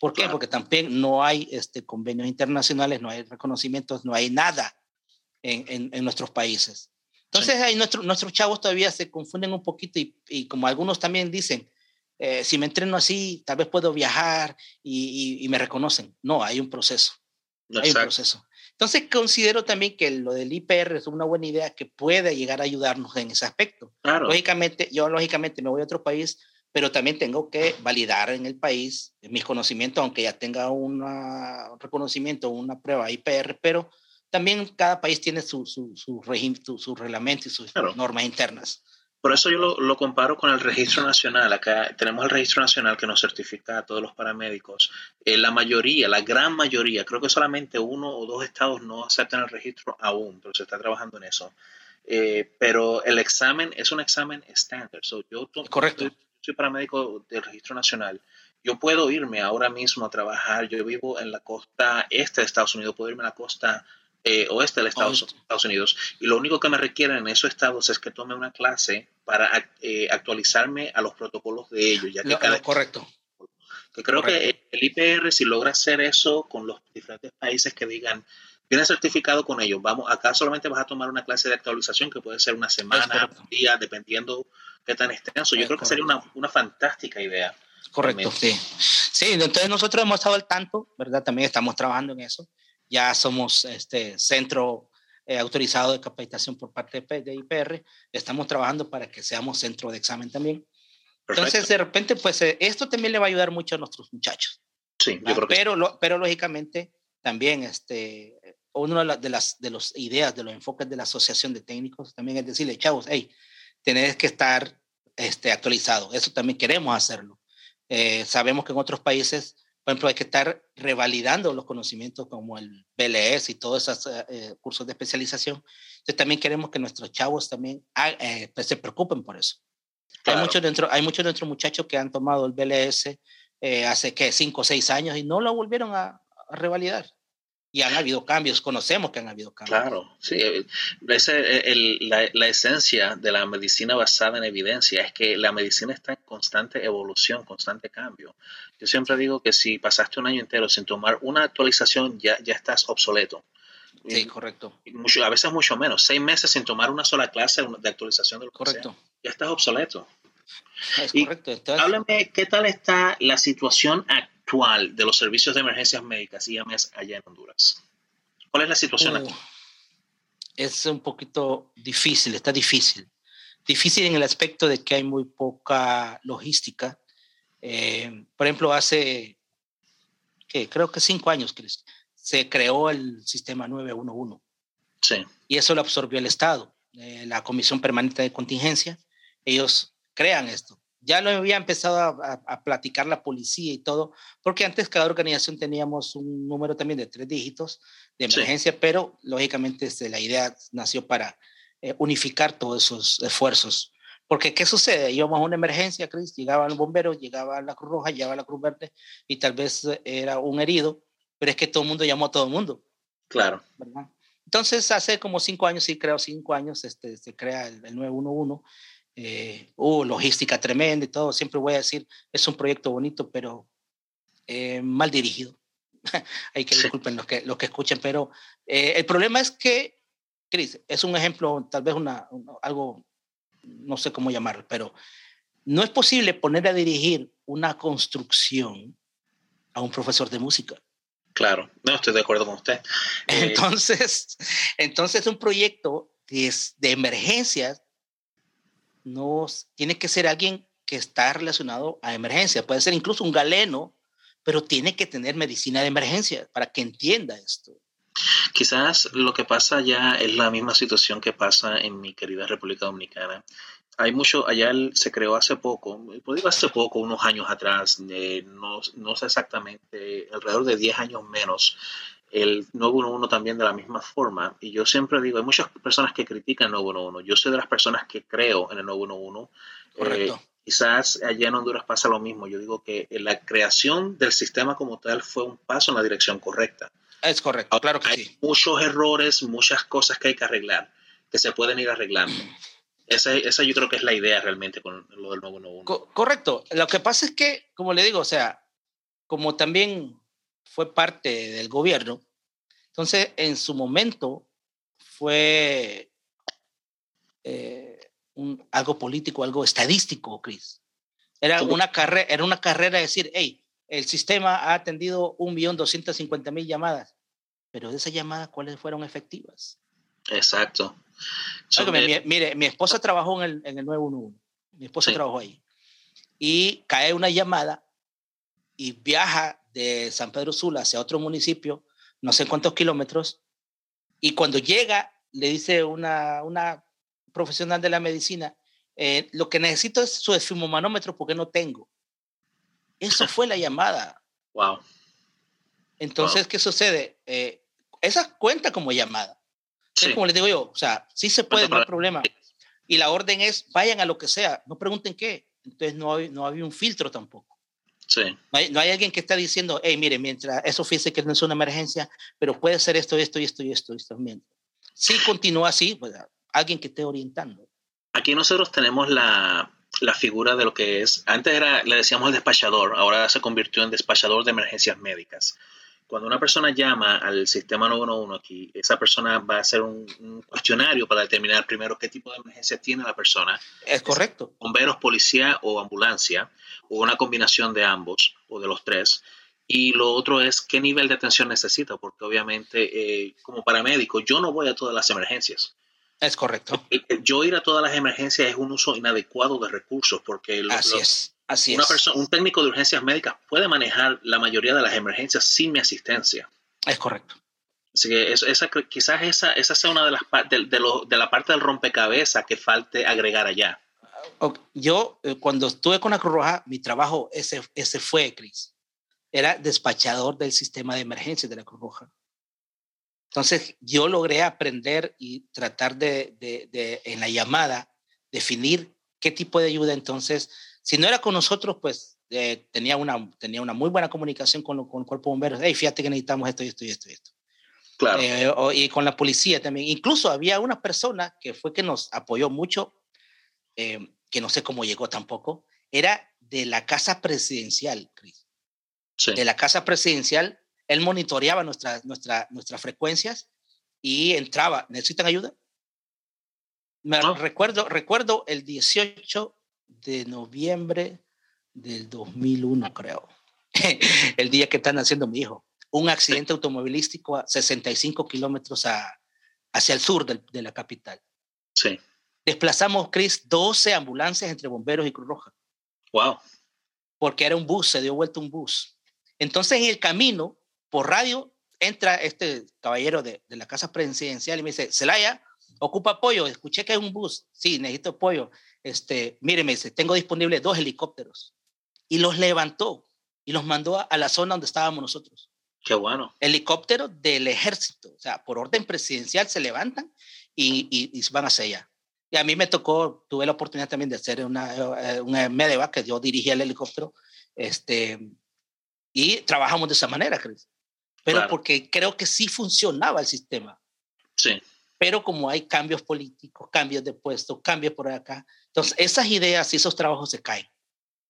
¿Por qué? Porque también no hay este, convenios internacionales, no hay reconocimientos, no hay nada en, en, nuestros países. Entonces, ahí nuestro, nuestros chavos todavía se confunden un poquito y, y como algunos también dicen, eh, si me entreno así, tal vez puedo viajar y, y, me reconocen. No, hay un proceso. Hay un proceso. Entonces considero también que lo del IPR es una buena idea que puede llegar a ayudarnos en ese aspecto. Lógicamente, yo lógicamente me voy a otro país, pero también tengo que validar en el país mis conocimientos, aunque ya tenga un reconocimiento, una prueba IPR, pero también cada país tiene su, su, su, su, su reglamento y sus normas internas. Por eso yo lo, comparo con el registro nacional. Acá tenemos el registro nacional que nos certifica a todos los paramédicos. Eh, la mayoría, la gran mayoría, creo que solamente uno o dos estados no aceptan el registro aún, pero se está trabajando en eso. Eh, pero el examen es un examen estándar. yo Correcto. soy paramédico del registro nacional. Yo puedo irme ahora mismo a trabajar. Yo vivo en la costa este de Estados Unidos, puedo irme a la costa eh, oeste de Estados, Estados, Unidos. Y lo único que me requieren en esos estados es que tome una clase para eh, actualizarme a los protocolos de ellos. Ya que correcto. Que creo que el IPR, si logra hacer eso con los diferentes países que digan, viene certificado con ellos, vamos, acá solamente vas a tomar una clase de actualización que puede ser una semana, un día, dependiendo qué tan extenso. Yo creo que sería una, una fantástica idea. Correcto, sí. Sí, entonces nosotros hemos estado al tanto, ¿verdad? También estamos trabajando en eso ya somos este centro eh, autorizado de capacitación por parte de IPR, estamos trabajando para que seamos centro de examen también. Entonces, de repente, pues eh, esto también le va a ayudar mucho a nuestros muchachos. Sí, yo creo que pero, pero lógicamente también este, una de, las de las de los ideas, de los enfoques de la Asociación de Técnicos también es decirle, chavos, hey, tenés que estar este, actualizado. Eso también queremos hacerlo. Eh, sabemos que en otros países por ejemplo, hay que estar revalidando los conocimientos como el BLS y todos esos eh, cursos de especialización. Entonces también queremos que nuestros chavos también eh, pues, se preocupen por eso. Hay, muchos dentro, hay muchos de nuestros muchachos que han tomado el BLS eh, hace que cinco o seis años y no lo volvieron a, revalidar. Y han habido cambios, conocemos que han habido cambios. Claro, sí. Eh, la, la, esencia de la medicina basada en evidencia es que la medicina está en constante evolución, constante cambio. Yo siempre digo que si pasaste un año entero sin tomar una actualización, ya, ya estás obsoleto. Sí, correcto. Mucho, a veces mucho menos. Seis meses sin tomar una sola clase de actualización del Correcto. ya estás obsoleto. Es correcto. Háblame, ¿qué tal está la situación actual de los servicios de emergencias médicas IAMES allá en Honduras? ¿Cuál es la situación uh, actual? Es un poquito difícil, está difícil. Difícil en el aspecto de que hay muy poca logística. Eh, por ejemplo, hace, ¿qué? creo que cinco años, se creó el sistema 911. Sí. Y eso lo absorbió el Estado, eh, la Comisión Permanente de Contingencia. Ellos crean esto. Ya lo había empezado a, platicar la policía y todo, porque antes cada organización teníamos un número también de tres dígitos de emergencia, pero lógicamente este, la idea nació para eh, unificar todos esos esfuerzos. Porque, ¿qué sucede? Íbamos a una emergencia, Chris, llegaban los bomberos, llegaba la Cruz Roja, llegaba la Cruz Verde, y tal vez era un herido, pero es que todo el mundo llamó a todo el mundo. Claro. Entonces, hace como cinco años, sí, creo cinco años, este, se crea el, el 911 eh, uh, logística tremenda y todo, siempre voy a decir, es un proyecto bonito, pero eh, mal dirigido. (laughs) Hay que disculpen los que, los que escuchen, pero eh, el problema es que, Cris, es un ejemplo, tal vez una, algo, no sé cómo llamarlo, pero no es posible poner a dirigir una construcción a un profesor de música. Claro, no estoy de acuerdo con usted. (laughs) Entonces, entonces un proyecto de, de emergencias no tiene que ser alguien que está relacionado a emergencia, puede ser incluso un galeno, pero tiene que tener medicina de emergencia para que entienda esto. Quizás lo que pasa allá es la misma situación que pasa en mi querida República Dominicana. Hay mucho, allá se creó hace poco, pues hace poco, unos años atrás, eh, no, no sé exactamente, alrededor de 10 años menos, el 911 también de la misma forma. Y yo siempre digo, hay muchas personas que critican el 911. Yo soy de las personas que creo en el 911. Correcto. Eh, quizás allá en Honduras pasa lo mismo. Yo digo que la creación del sistema como tal fue un paso en la dirección correcta. Es correcto, claro que hay muchos errores, muchas cosas que hay que arreglar, que se pueden ir arreglando. (clears throat) Esa, esa yo creo que es la idea realmente con lo del 911. correcto. Lo que pasa es que, como le digo, o sea, como también fue parte del gobierno. Entonces, en su momento fue eh, algo político, algo estadístico, Cris. Era una, carrera, era una carrera de decir, hey, el sistema ha atendido 1.250.000 llamadas, pero de esas llamadas, ¿cuáles fueron efectivas? Exacto. mire, mi esposa trabajó en el, en el 911, mi esposa trabajó ahí, y cae una llamada y viaja de San Pedro Sula hacia otro municipio, no sé cuántos kilómetros, y cuando llega, le dice una, una profesional de la medicina, eh, lo que necesito es su esfumomanómetro porque no tengo. Eso fue la llamada. Wow. Entonces, ¿qué sucede? Eh, esa cuenta como llamada. Es como les digo yo, o sea, sí se puede, no hay problema. Y la orden es, vayan a lo que sea, no pregunten qué. Entonces no hay, no había un filtro tampoco. No hay, alguien que está diciendo, hey, mire, mientras eso fíjese que no es una emergencia, pero puede ser esto, esto y esto y esto. Esto. Si continúa así, pues, alguien que esté orientando. Aquí nosotros tenemos la, la figura de lo que es, antes era, le decíamos el despachador, ahora se convirtió en despachador de emergencias médicas. Cuando una persona llama al sistema 911 aquí, esa persona va a hacer un, cuestionario para determinar primero qué tipo de emergencia tiene la persona. Es correcto. Bomberos, policía o ambulancia, o una combinación de ambos o de los tres. Y lo otro es qué nivel de atención necesita, porque obviamente eh, como paramédico yo no voy a todas las emergencias. Es correcto. Eh, eh, yo ir a todas las emergencias es un uso inadecuado de recursos, porque Así es una Persona, un técnico de urgencias médicas puede manejar la mayoría de las emergencias sin mi asistencia. Es correcto. Así que esa, quizás esa, esa sea una de las de, de, de la parte del rompecabezas que falte agregar allá. Yo, eh, cuando estuve con la Cruz Roja, mi trabajo ese, ese fue, Cris. Era despachador del sistema de emergencias de la Cruz Roja. Entonces, yo logré aprender y tratar de, de, de en la llamada, definir qué tipo de ayuda entonces si no era con nosotros, pues eh, tenía, una, tenía una muy buena comunicación con, con el cuerpo de bomberos. Hey, fíjate que necesitamos esto y esto y esto y esto. Claro. Eh, y con la policía también. Incluso había una persona que fue que nos apoyó mucho, eh, que no sé cómo llegó tampoco, era de la casa presidencial, Chris. Sí. De la casa presidencial, él monitoreaba nuestra, nuestra, nuestras frecuencias y entraba. ¿Necesitan ayuda? Me No. recuerdo, recuerdo el 18 de noviembre del 2001, creo. (laughs) el día que están haciendo mi hijo. Un accidente automovilístico a 65 kilómetros hacia el sur del- de la capital. Sí. Desplazamos, Chris, 12 ambulancias entre bomberos y Cruz Roja, Wow. porque era un bus, se dio vuelta un bus. Entonces, en el camino, por radio, entra este caballero de, de la casa presidencial y me dice, Celaya, ocupa apoyo, escuché que hay un bus, sí, necesito apoyo. Este, mire, me dice, tengo disponibles dos helicópteros. Y los levantó y los mandó a, a la zona donde estábamos nosotros. Qué bueno. Helicópteros del ejército, o sea, por orden presidencial se levantan y, y, y van hacia allá. Y a mí me tocó, tuve la oportunidad también de hacer una, eh, una medevac que yo dirigía el helicóptero, este, y trabajamos de esa manera, Chris. Pero Claro. porque creo que sí funcionaba el sistema. Sí. Pero como hay cambios políticos, cambios de puesto, cambios por acá, entonces esas ideas y esos trabajos se caen.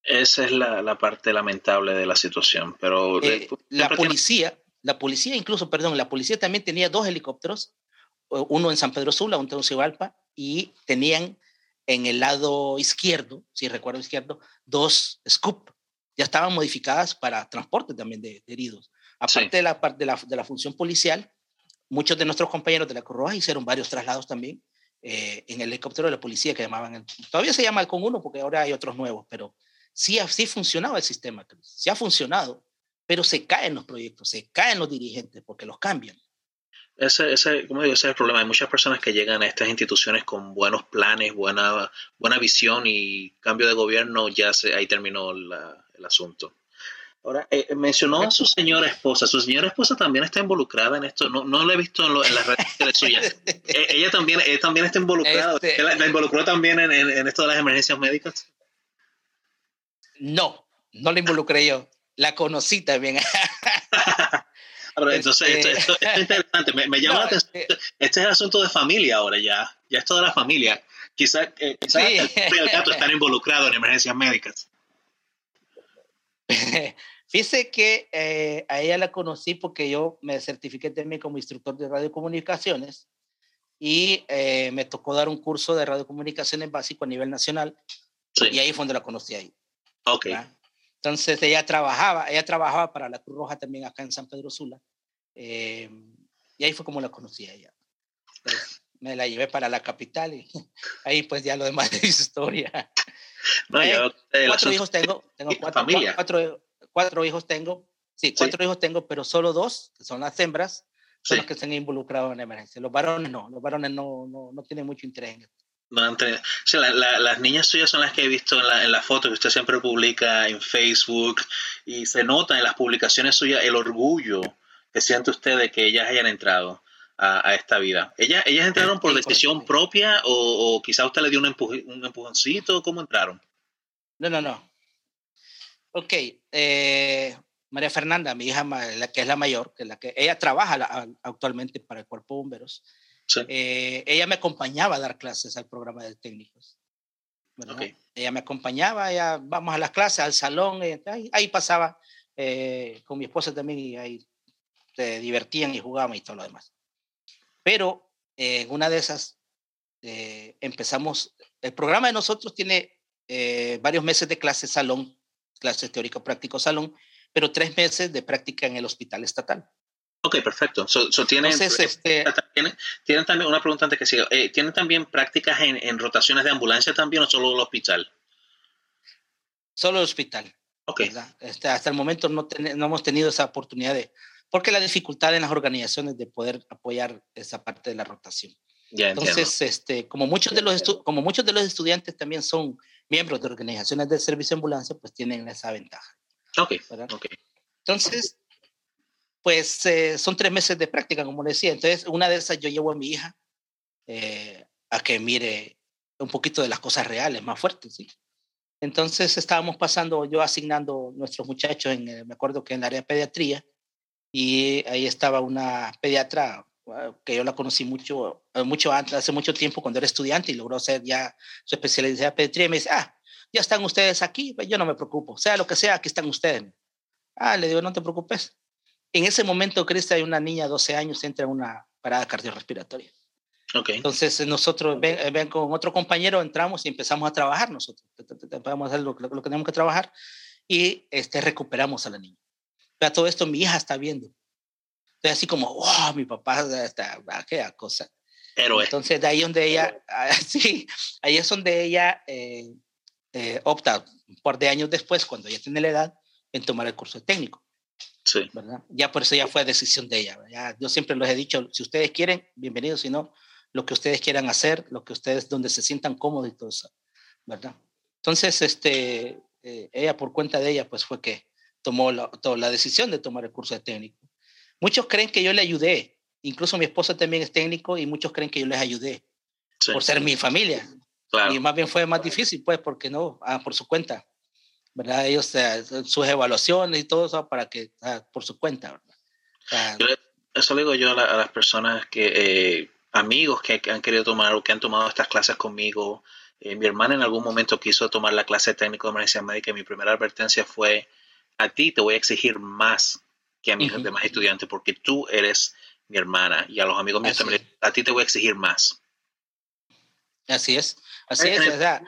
Esa es la, la parte lamentable de la situación. Pero Eh, la policía, la policía incluso, perdón, la policía también tenía dos helicópteros, uno en San Pedro Sula, uno en Tegucigalpa, y tenían en el lado izquierdo, si recuerdo izquierdo, dos scoop. Ya estaban modificadas para transporte también de, de heridos. Aparte de, la, de, la, de la función policial, muchos de nuestros compañeros de la Cruz Roja hicieron varios traslados también eh, en el helicóptero de la policía que llamaban, todavía se llama con uno porque ahora hay otros nuevos, pero sí, sí funcionaba el sistema, Chris, sí ha funcionado, pero se caen los proyectos, se caen los dirigentes porque los cambian. Ese, ese, como digo, ese es el problema. Hay muchas personas que llegan a estas instituciones con buenos planes, buena, buena visión y cambio de gobierno, ya se, ahí terminó la- el asunto. Ahora, eh, mencionó a su señora esposa. ¿Su señora esposa también está involucrada en esto? No, no la he visto en, lo- en las redes sociales suyas. (laughs) Eh, ella también, ella también está involucrada. Este- ¿La, la involucró también en, en- en esto de las emergencias médicas? No, no la involucré yo, la conocí también. (laughs) Pero entonces, Este- esto, esto- esto es interesante. Me, me llama No, la atención. eh, Este es el asunto de familia ahora ya. Ya es toda la familia. Quizás eh, quizás Sí. el el gato están involucrados en emergencias médicas. (laughs) Fíjese que eh, a ella la conocí porque yo me certifiqué también como instructor de radiocomunicaciones y eh, me tocó dar un curso de radiocomunicaciones básico a nivel nacional y Sí. ahí fue donde la conocí ahí. Ok. ¿verdad? Entonces ella trabajaba, ella trabajaba para la Cruz Roja también acá en San Pedro Sula eh, y ahí fue como la conocí a ella. Pues, me la llevé para la capital y (laughs) ahí pues ya lo demás es (laughs) historia. (laughs) No, Eh, yo, el cuatro hijos tengo, (laughs) tengo ¿Y la cuatro, familia? cuatro, cuatro hijos tengo, sí, cuatro hijos tengo, pero solo dos, que son las hembras, son Sí. los que se han involucrado en la emergencia. Los varones no, los varones no, no, no tienen mucho interés en esto. no han tenido- sí, la- la- las niñas suyas son las que he visto en la, en la foto que usted siempre publica en Facebook y se nota en las publicaciones suyas el orgullo que siente usted de que ellas hayan entrado a, a esta vida. ¿Ellas, ¿Ellas entraron por decisión propia o, o quizá usted le dio un, empuje- un empujoncito? ¿Cómo entraron? No, no, no. Ok, eh, María Fernanda, mi hija, la que es la mayor, que es la que ella trabaja la- actualmente para el Cuerpo de Bomberos, Sí. eh, ella me acompañaba a dar clases al programa de técnicos. ¿verdad? Ok. Ella me acompañaba, ella, vamos a las clases, al salón, eh, ahí, ahí pasaba eh, con mi esposa también y ahí se divertían y jugaban y todo lo demás. Pero eh, en una de esas eh, empezamos, el programa de nosotros tiene eh, varios meses de clases salón, clases teórico práctico salón, pero tres meses de práctica en el hospital estatal. Ok, perfecto. So, so tienen, Entonces, este, ¿tienen, tienen también una pregunta antes que siga. Eh, ¿Tienen también prácticas en, en rotaciones de ambulancia también o solo el hospital? solo el hospital. Ok, ¿verdad? Este, hasta el momento no, ten- no hemos tenido esa oportunidad de, porque la dificultad en las organizaciones de poder apoyar esa parte de la rotación. ya entiendo. Entonces, este, como, muchos de los como muchos de los estudiantes también son miembros de organizaciones de servicio de ambulancia, pues tienen esa ventaja. ok, ¿verdad? ok. Entonces, pues eh, son tres meses de práctica, como le decía. Entonces, una de esas yo llevo a mi hija eh, a que mire un poquito de las cosas reales, más fuertes, ¿sí? Entonces estábamos pasando, yo asignando nuestros muchachos, en, me acuerdo que en el área de pediatría, y ahí estaba una pediatra que yo la conocí mucho, mucho antes, hace mucho tiempo cuando era estudiante y logró hacer ya su especialidad en pediatría y me dice, ah, ya están ustedes aquí, yo no me preocupo, sea lo que sea, aquí están ustedes. Ah, le digo, no te preocupes. En ese momento, Cristo, hay una niña de 12 años, entra en una parada cardiorrespiratoria. Okay. Entonces nosotros ven, ven, con otro compañero, entramos y empezamos a trabajar nosotros. Empezamos a hacer lo, lo, que tenemos que trabajar y este, recuperamos a la niña. Pero todo esto mi hija está viendo. Entonces así como, wow, mi papá está, qué cosa. Héroe. Entonces de ahí donde ella, (laughs) sí, ahí es donde ella eh, eh, opta por de años después, cuando ella tiene la edad, en tomar el curso técnico. Sí. ¿verdad? Ya por eso ya fue decisión de ella. Ya, yo siempre les he dicho, si ustedes quieren, bienvenidos, si no, lo que ustedes quieran hacer, lo que ustedes, donde se sientan cómodos y todo eso, ¿verdad? Entonces, este, eh, ella por cuenta de ella, pues fue que tomó la, la decisión de tomar el curso de técnico. Muchos creen que yo le ayudé, incluso mi esposa también es técnico y muchos creen que yo les ayudé sí. por ser mi familia. Claro. Y más bien fue más difícil, pues, porque no, ah, por su cuenta, ¿verdad? Ellos, eh, sus evaluaciones y todo eso para que, ah, por su cuenta, ¿verdad? Ah, yo, eso le digo yo a, la, a las personas que, eh, amigos que han querido tomar o que han tomado estas clases conmigo. Eh, mi hermana en algún momento quiso tomar la clase de técnico de emergencia médica y mi primera advertencia fue, a ti te voy a exigir más que a mis uh -huh. demás estudiantes porque tú eres mi hermana y a los amigos míos también, a ti te voy a exigir más. Así es, así es. O sea,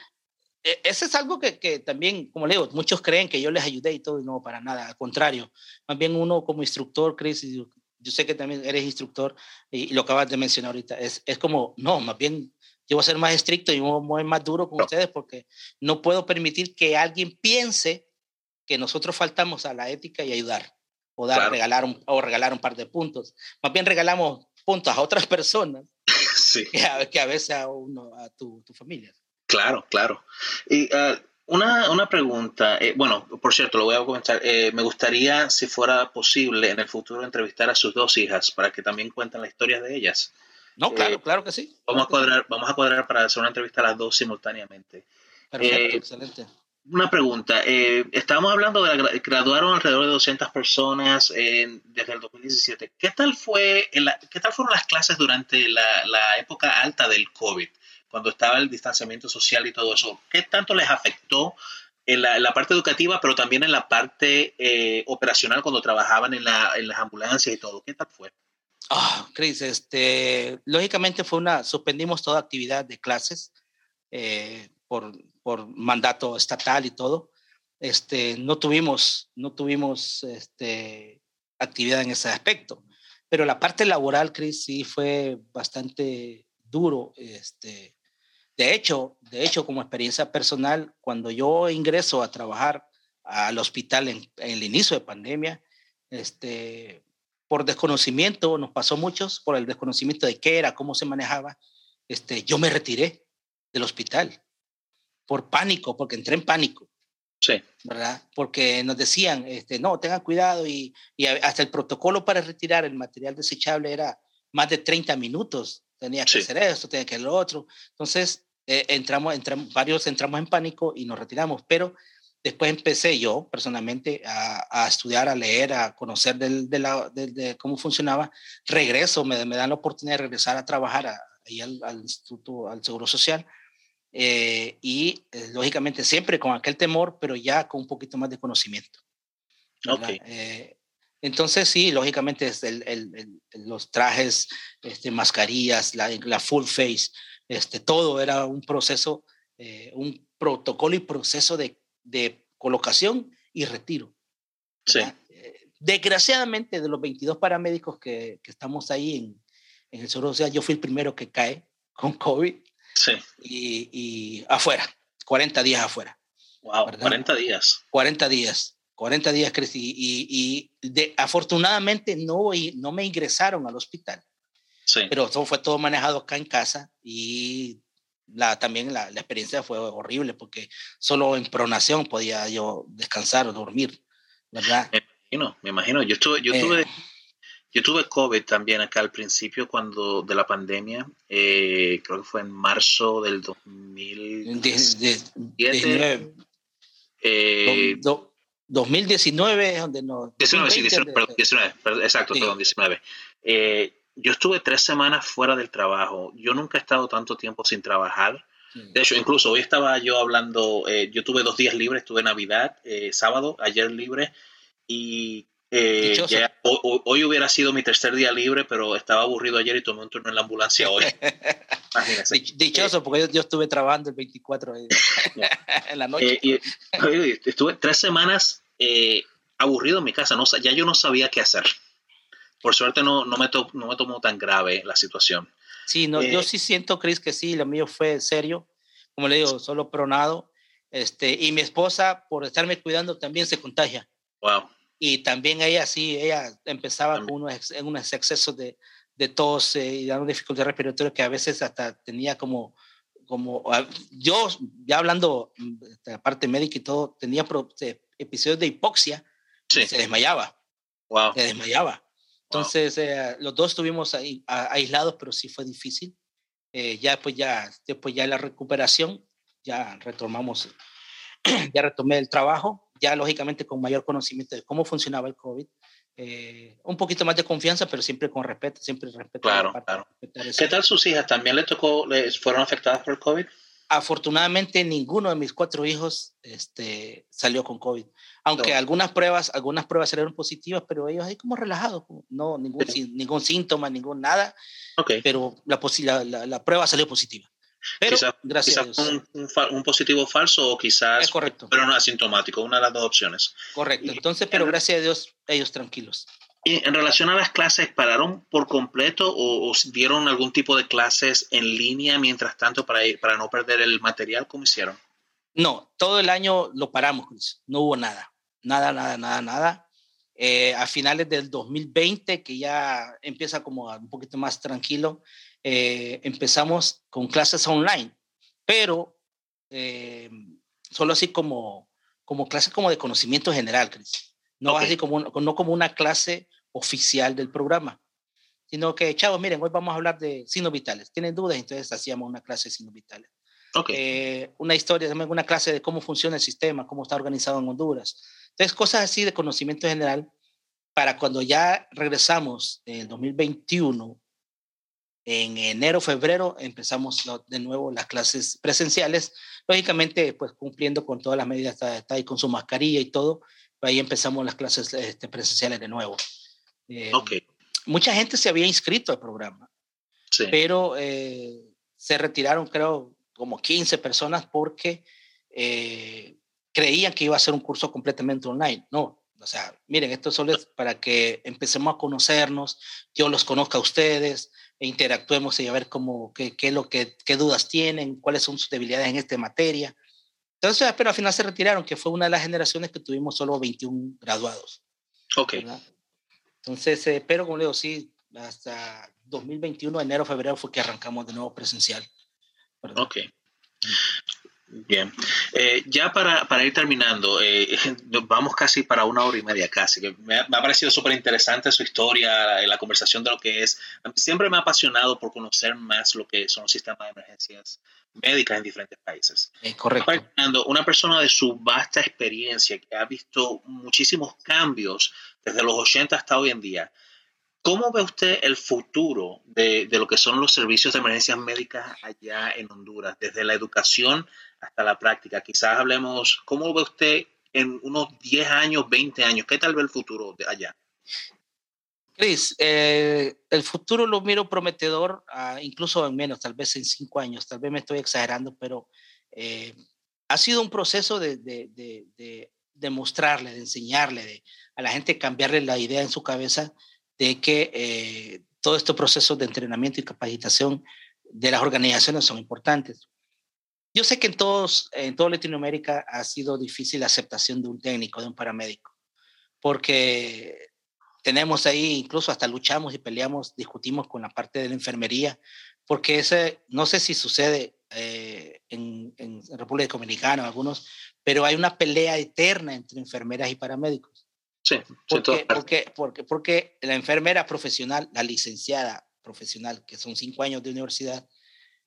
eso es algo que, que, también, como le digo, muchos creen que yo les ayudé y todo, y no, para nada, al contrario. Más bien uno como instructor, Chris, yo sé que también eres instructor y, lo acabas de mencionar ahorita, es, es como, no, más bien yo voy a ser más estricto y voy a ser más duro con no. ustedes porque no puedo permitir que alguien piense que nosotros faltamos a la ética y ayudar o dar, claro. regalar un, o regalar un par de puntos. Más bien regalamos puntos a otras (laughs) personas (laughs) sí. que, a, que a veces a, uno, a tu, tu familia. Claro, claro. Y uh, una, una, pregunta, eh, bueno, por cierto, lo voy a comentar. Eh, me gustaría, si fuera posible, en el futuro entrevistar a sus dos hijas para que también cuenten la historia de ellas. No, claro, eh, claro que sí. Vamos, claro a cuadrar, sí. vamos a cuadrar para hacer una entrevista a las dos simultáneamente. Perfecto, excelente. Una pregunta. estábamos hablando de la, graduaron alrededor de 200 personas desde el 2017. ¿Qué tal, fue ¿Qué tal fueron las clases durante la, la época alta del COVID? cuando estaba el distanciamiento social y todo eso, ¿qué tanto les afectó en la, en la parte educativa, pero también en la parte eh, operacional cuando trabajaban en, la, en, las ambulancias y todo? ¿Qué tal fue? Ah, oh, Cris, este, lógicamente fue una, suspendimos toda actividad de clases eh, por, por mandato estatal y todo. Este, no tuvimos, no tuvimos este, actividad en ese aspecto, pero la parte laboral, Cris, sí fue bastante duro, este, de hecho, de hecho, como experiencia personal, cuando yo ingreso a trabajar al hospital en, en el inicio de pandemia, este, por desconocimiento, nos pasó muchos, por el desconocimiento de qué era, cómo se manejaba, este, yo me retiré del hospital por pánico, porque entré en pánico. Sí. ¿Verdad? Porque nos decían, este, no, tengan cuidado y, y hasta el protocolo para retirar el material desechable era más de 30 minutos. Tenía que sí. hacer esto, tenía que hacer lo otro. Entonces, eh, entramos, entramos, varios entramos en pánico y nos retiramos, pero después empecé yo personalmente a, a estudiar, a leer, a conocer del, de, la, de, de, cómo funcionaba. Regreso, me, me, dan la oportunidad de regresar a trabajar a, ahí al, al, Instituto, al Seguro Social. Eh, y eh, lógicamente siempre con aquel temor, pero ya con un poquito más de conocimiento. Okay. Eh, entonces sí, lógicamente es el, el, el, los trajes, este, mascarillas, la, la full face, este, todo era un proceso, eh, un protocolo y proceso de, de colocación y retiro. Sí. Eh, desgraciadamente, de los 22 paramédicos que, que estamos ahí en, en el Seguro Social, yo fui el primero que cae con COVID. Sí. Y, y afuera, 40 días afuera. Wow, ¿verdad? 40 días. 40 días. 40 días crecí y, y de, afortunadamente no, no me ingresaron al hospital. Sí. Pero eso fue todo manejado acá en casa y la, también la, la, experiencia fue horrible porque solo en pronación podía yo descansar o dormir, ¿verdad? Me imagino, me imagino. Yo estuve, yo eh, yo tuve COVID también acá al principio cuando de la pandemia, eh, creo que fue en marzo del 2019. Eh, 2019 donde no... 19, sí, 19, perdón, 19 exacto, perdón, 19. Eh, yo estuve tres semanas fuera del trabajo. Yo nunca he estado tanto tiempo sin trabajar. De hecho, incluso hoy estaba yo hablando, eh, yo tuve dos días libres, tuve Navidad, eh, sábado, ayer libre, y eh, hoy, hubiera sido mi tercer día libre, pero estaba aburrido ayer y tomé un turno en la ambulancia hoy. (laughs) Dichoso, porque yo, estuve trabajando el 24 (laughs) en la noche. Y, estuve tres semanas aburrido en mi casa, no, ya yo no sabía qué hacer. Por suerte no, no, me, no me tomó tan grave la situación. Sí, no, yo eh, sí siento, Chris, que sí, lo mío fue serio, como le digo, solo pronado. Este, y mi esposa, por estarme cuidando, también se contagia. Wow. Y también ella, sí, ella empezaba con unos, unos excesos de, de tos eh, y dando dificultad respiratoria que a veces hasta tenía como, como yo, ya hablando de la parte médica y todo, tenía episodios de hipoxia, se desmayaba. Wow. Se desmayaba. Entonces, eh, los dos estuvimos ahí, aislados, pero sí fue difícil. Eh, ya después ya, después ya la recuperación, ya retomamos, (clears throat) ya retomé el trabajo, ya lógicamente con mayor conocimiento de cómo funcionaba el COVID. Eh, un poquito más de confianza, pero siempre con respeto, siempre respeto. Claro, claro. ¿Qué tal sus hijas? ¿También le tocó, les fueron afectadas por el COVID? Afortunadamente, ninguno de mis cuatro hijos este, salió con COVID. Aunque algunas pruebas, algunas pruebas salieron positivas, pero ellos ahí como relajados, no ningún, ningún síntoma, ningún nada. Okay. Pero la, la, la, prueba salió positiva. Pero gracias a Dios. Un, un, positivo falso o quizás, es correcto. pero no asintomático, una de las dos opciones. Correcto. Entonces, pero gracias a Dios, ellos tranquilos. Y en relación a las clases, ¿pararon por completo o, dieron algún tipo de clases en línea mientras tanto para, para no perder el material? ¿Cómo hicieron? No, todo el año lo paramos, No hubo nada, nada, nada, nada, nada. Eh, a finales del 2020, que ya empieza como un poquito más tranquilo, eh, empezamos con clases online, pero eh, solo así como, como clases como de conocimiento general, Cris. No así como, no como una clase oficial del programa, sino que, chavos, miren, hoy vamos a hablar de signos vitales. ¿Tienen dudas? Entonces hacíamos una clase de signos vitales. Eh, una historia, también una clase de cómo funciona el sistema, cómo está organizado en Honduras. Entonces, cosas así de conocimiento general para cuando ya regresamos en el 2021, en enero, febrero, empezamos de nuevo las clases presenciales, lógicamente, pues cumpliendo con todas las medidas, está, ahí con su mascarilla y todo, ahí empezamos las clases este, presenciales de nuevo. Eh, mucha gente se había inscrito al programa, pero eh, se retiraron, creo, como 15 personas porque eh, creían que iba a ser un curso completamente online. No, o sea, miren, esto solo es para que empecemos a conocernos, yo los conozca a ustedes, e interactuemos y a ver cómo, qué, qué, lo que, qué dudas tienen, cuáles son sus debilidades en esta materia. Entonces, pero al final se retiraron, que fue una de las generaciones que tuvimos solo 21 graduados. Ok. Entonces, eh, pero como le digo, sí, hasta 2021, enero, febrero fue que arrancamos de nuevo presencial. Ok. Bien. Eh, ya para, para, ir terminando, eh, (laughs) vamos casi para una hora y media casi. Me ha, me ha parecido súper interesante su historia, la, conversación de lo que es. Siempre me ha apasionado por conocer más lo que son los sistemas de emergencias médicas en diferentes países. Eh, correcto. Una persona de su vasta experiencia que ha visto muchísimos cambios desde los 80 hasta hoy en día, ¿Cómo ve usted el futuro de, lo que son los servicios de emergencias médicas allá en Honduras, desde la educación hasta la práctica? Quizás hablemos, ¿cómo ve usted en unos 10 años, 20 años? ¿Qué tal ve el futuro de allá? Cris, eh, el futuro lo miro prometedor, ah, incluso en menos, tal vez en 5 años, tal vez me estoy exagerando, pero eh, ha sido un proceso de, de, mostrarle, de enseñarle, a la gente cambiarle la idea en su cabeza de que eh, todo este proceso de entrenamiento y capacitación de las organizaciones son importantes. Yo sé que en, todos, en toda Latinoamérica ha sido difícil la aceptación de un técnico, de un paramédico, porque tenemos ahí, incluso hasta luchamos y peleamos, discutimos con la parte de la enfermería, porque ese, no sé si sucede eh, en, en, República Dominicana o algunos, pero hay una pelea eterna entre enfermeras y paramédicos. Sí, porque, porque, porque, porque la enfermera profesional, la licenciada profesional, que son cinco años de universidad,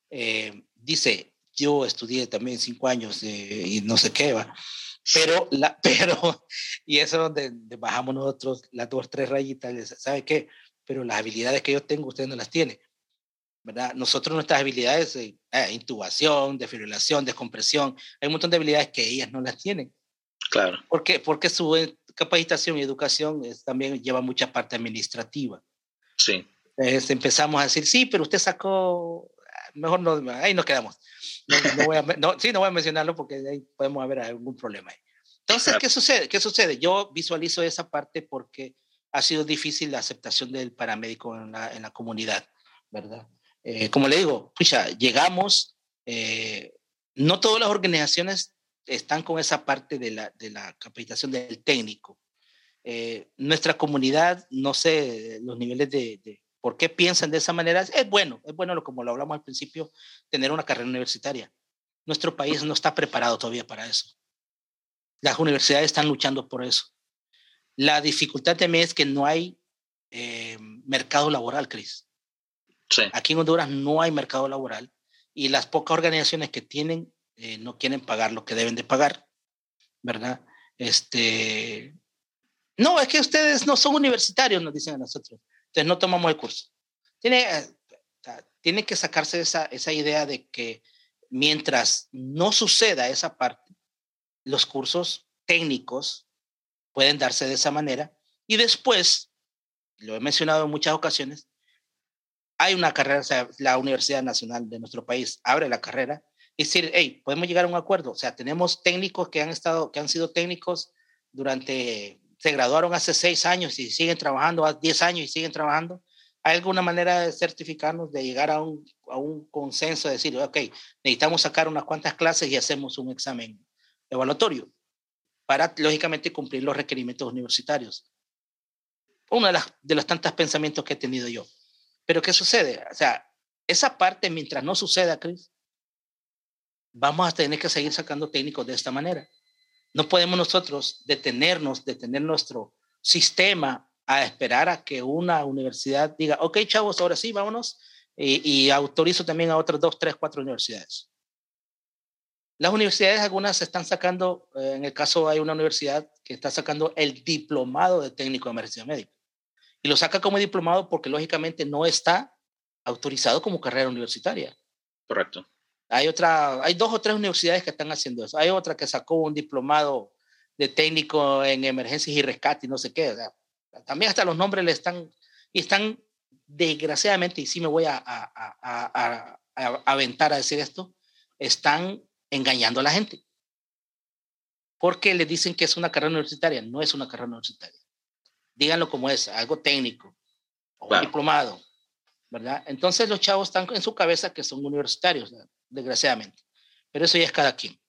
eh, dice, yo estudié también cinco años y no sé qué va. Pero, la, (laughs) pero, y eso es donde bajamos nosotros las dos, tres rayitas, ¿sabe qué? Pero las habilidades que yo tengo, usted no las tiene. ¿verdad? Nosotros nuestras habilidades, de eh, intubación, defibrilación, descompresión, hay un montón de habilidades que ellas no las tienen. Claro. ¿Por qué? Porque su eh, capacitación y educación es, también lleva mucha parte administrativa. Sí. empezamos a decir, sí, pero usted sacó, mejor no, ahí nos quedamos. No, voy a, sí, no voy a mencionarlo porque ahí podemos haber algún problema. Entonces, ¿qué sucede? ¿qué sucede? Yo visualizo esa parte porque ha sido difícil la aceptación del paramédico en la, en la comunidad, ¿verdad? Eh, como le digo, pucha, llegamos, eh, no todas las organizaciones están con esa parte de la, de la capacitación del técnico. Eh, nuestra comunidad, no sé los niveles de, de, por qué piensan de esa manera, es bueno, es bueno, como lo hablamos al principio, tener una carrera universitaria. Nuestro país no está preparado todavía para eso. Las universidades están luchando por eso. La dificultad también es que no hay mercado laboral, Cris. Aquí en Honduras no hay mercado laboral y las pocas organizaciones que tienen eh, no quieren pagar lo que deben de pagar, ¿verdad? Este, no, es que ustedes no son universitarios, nos dicen a nosotros, entonces no tomamos el curso. Tiene, eh, tiene que sacarse esa, esa idea de que mientras no suceda esa parte, los cursos técnicos pueden darse de esa manera y después, lo he mencionado en muchas ocasiones, hay una carrera, o sea, la Universidad Nacional de nuestro país abre la carrera y decir, hey, podemos llegar a un acuerdo. O sea, tenemos técnicos que han estado, que han sido técnicos durante, se graduaron hace seis años y siguen trabajando, hace diez años y siguen trabajando. ¿Hay alguna manera de certificarnos, de llegar a un, a un consenso, de decir, ok, necesitamos sacar unas cuantas clases y hacemos un examen evaluatorio para, lógicamente, cumplir los requerimientos universitarios? Uno de, de los tantos pensamientos que he tenido yo. Pero ¿qué sucede? O sea, esa parte, mientras no suceda, Chris, vamos a tener que seguir sacando técnicos de esta manera. No podemos nosotros detenernos, detener nuestro sistema a esperar a que una universidad diga, ok, chavos, ahora sí, vámonos, y, autorizo también a otras dos, tres, cuatro universidades. Las universidades, algunas están sacando, eh, en el caso hay una universidad que está sacando el diplomado de técnico de emergencia médica y lo saca como diplomado porque lógicamente no está autorizado como carrera universitaria. Correcto. Hay otra, hay dos o tres universidades que están haciendo eso. Hay otra que sacó un diplomado de técnico en emergencias y rescate y no sé qué. también hasta los nombres le están, y están desgraciadamente, y sí me voy a, a, a, a, aventar a decir esto, están engañando a la gente. Porque le dicen que es una carrera universitaria. No es una carrera universitaria díganlo como es, algo técnico o diplomado, ¿verdad? Entonces los chavos están en su cabeza que son universitarios, desgraciadamente, pero eso ya es cada quien.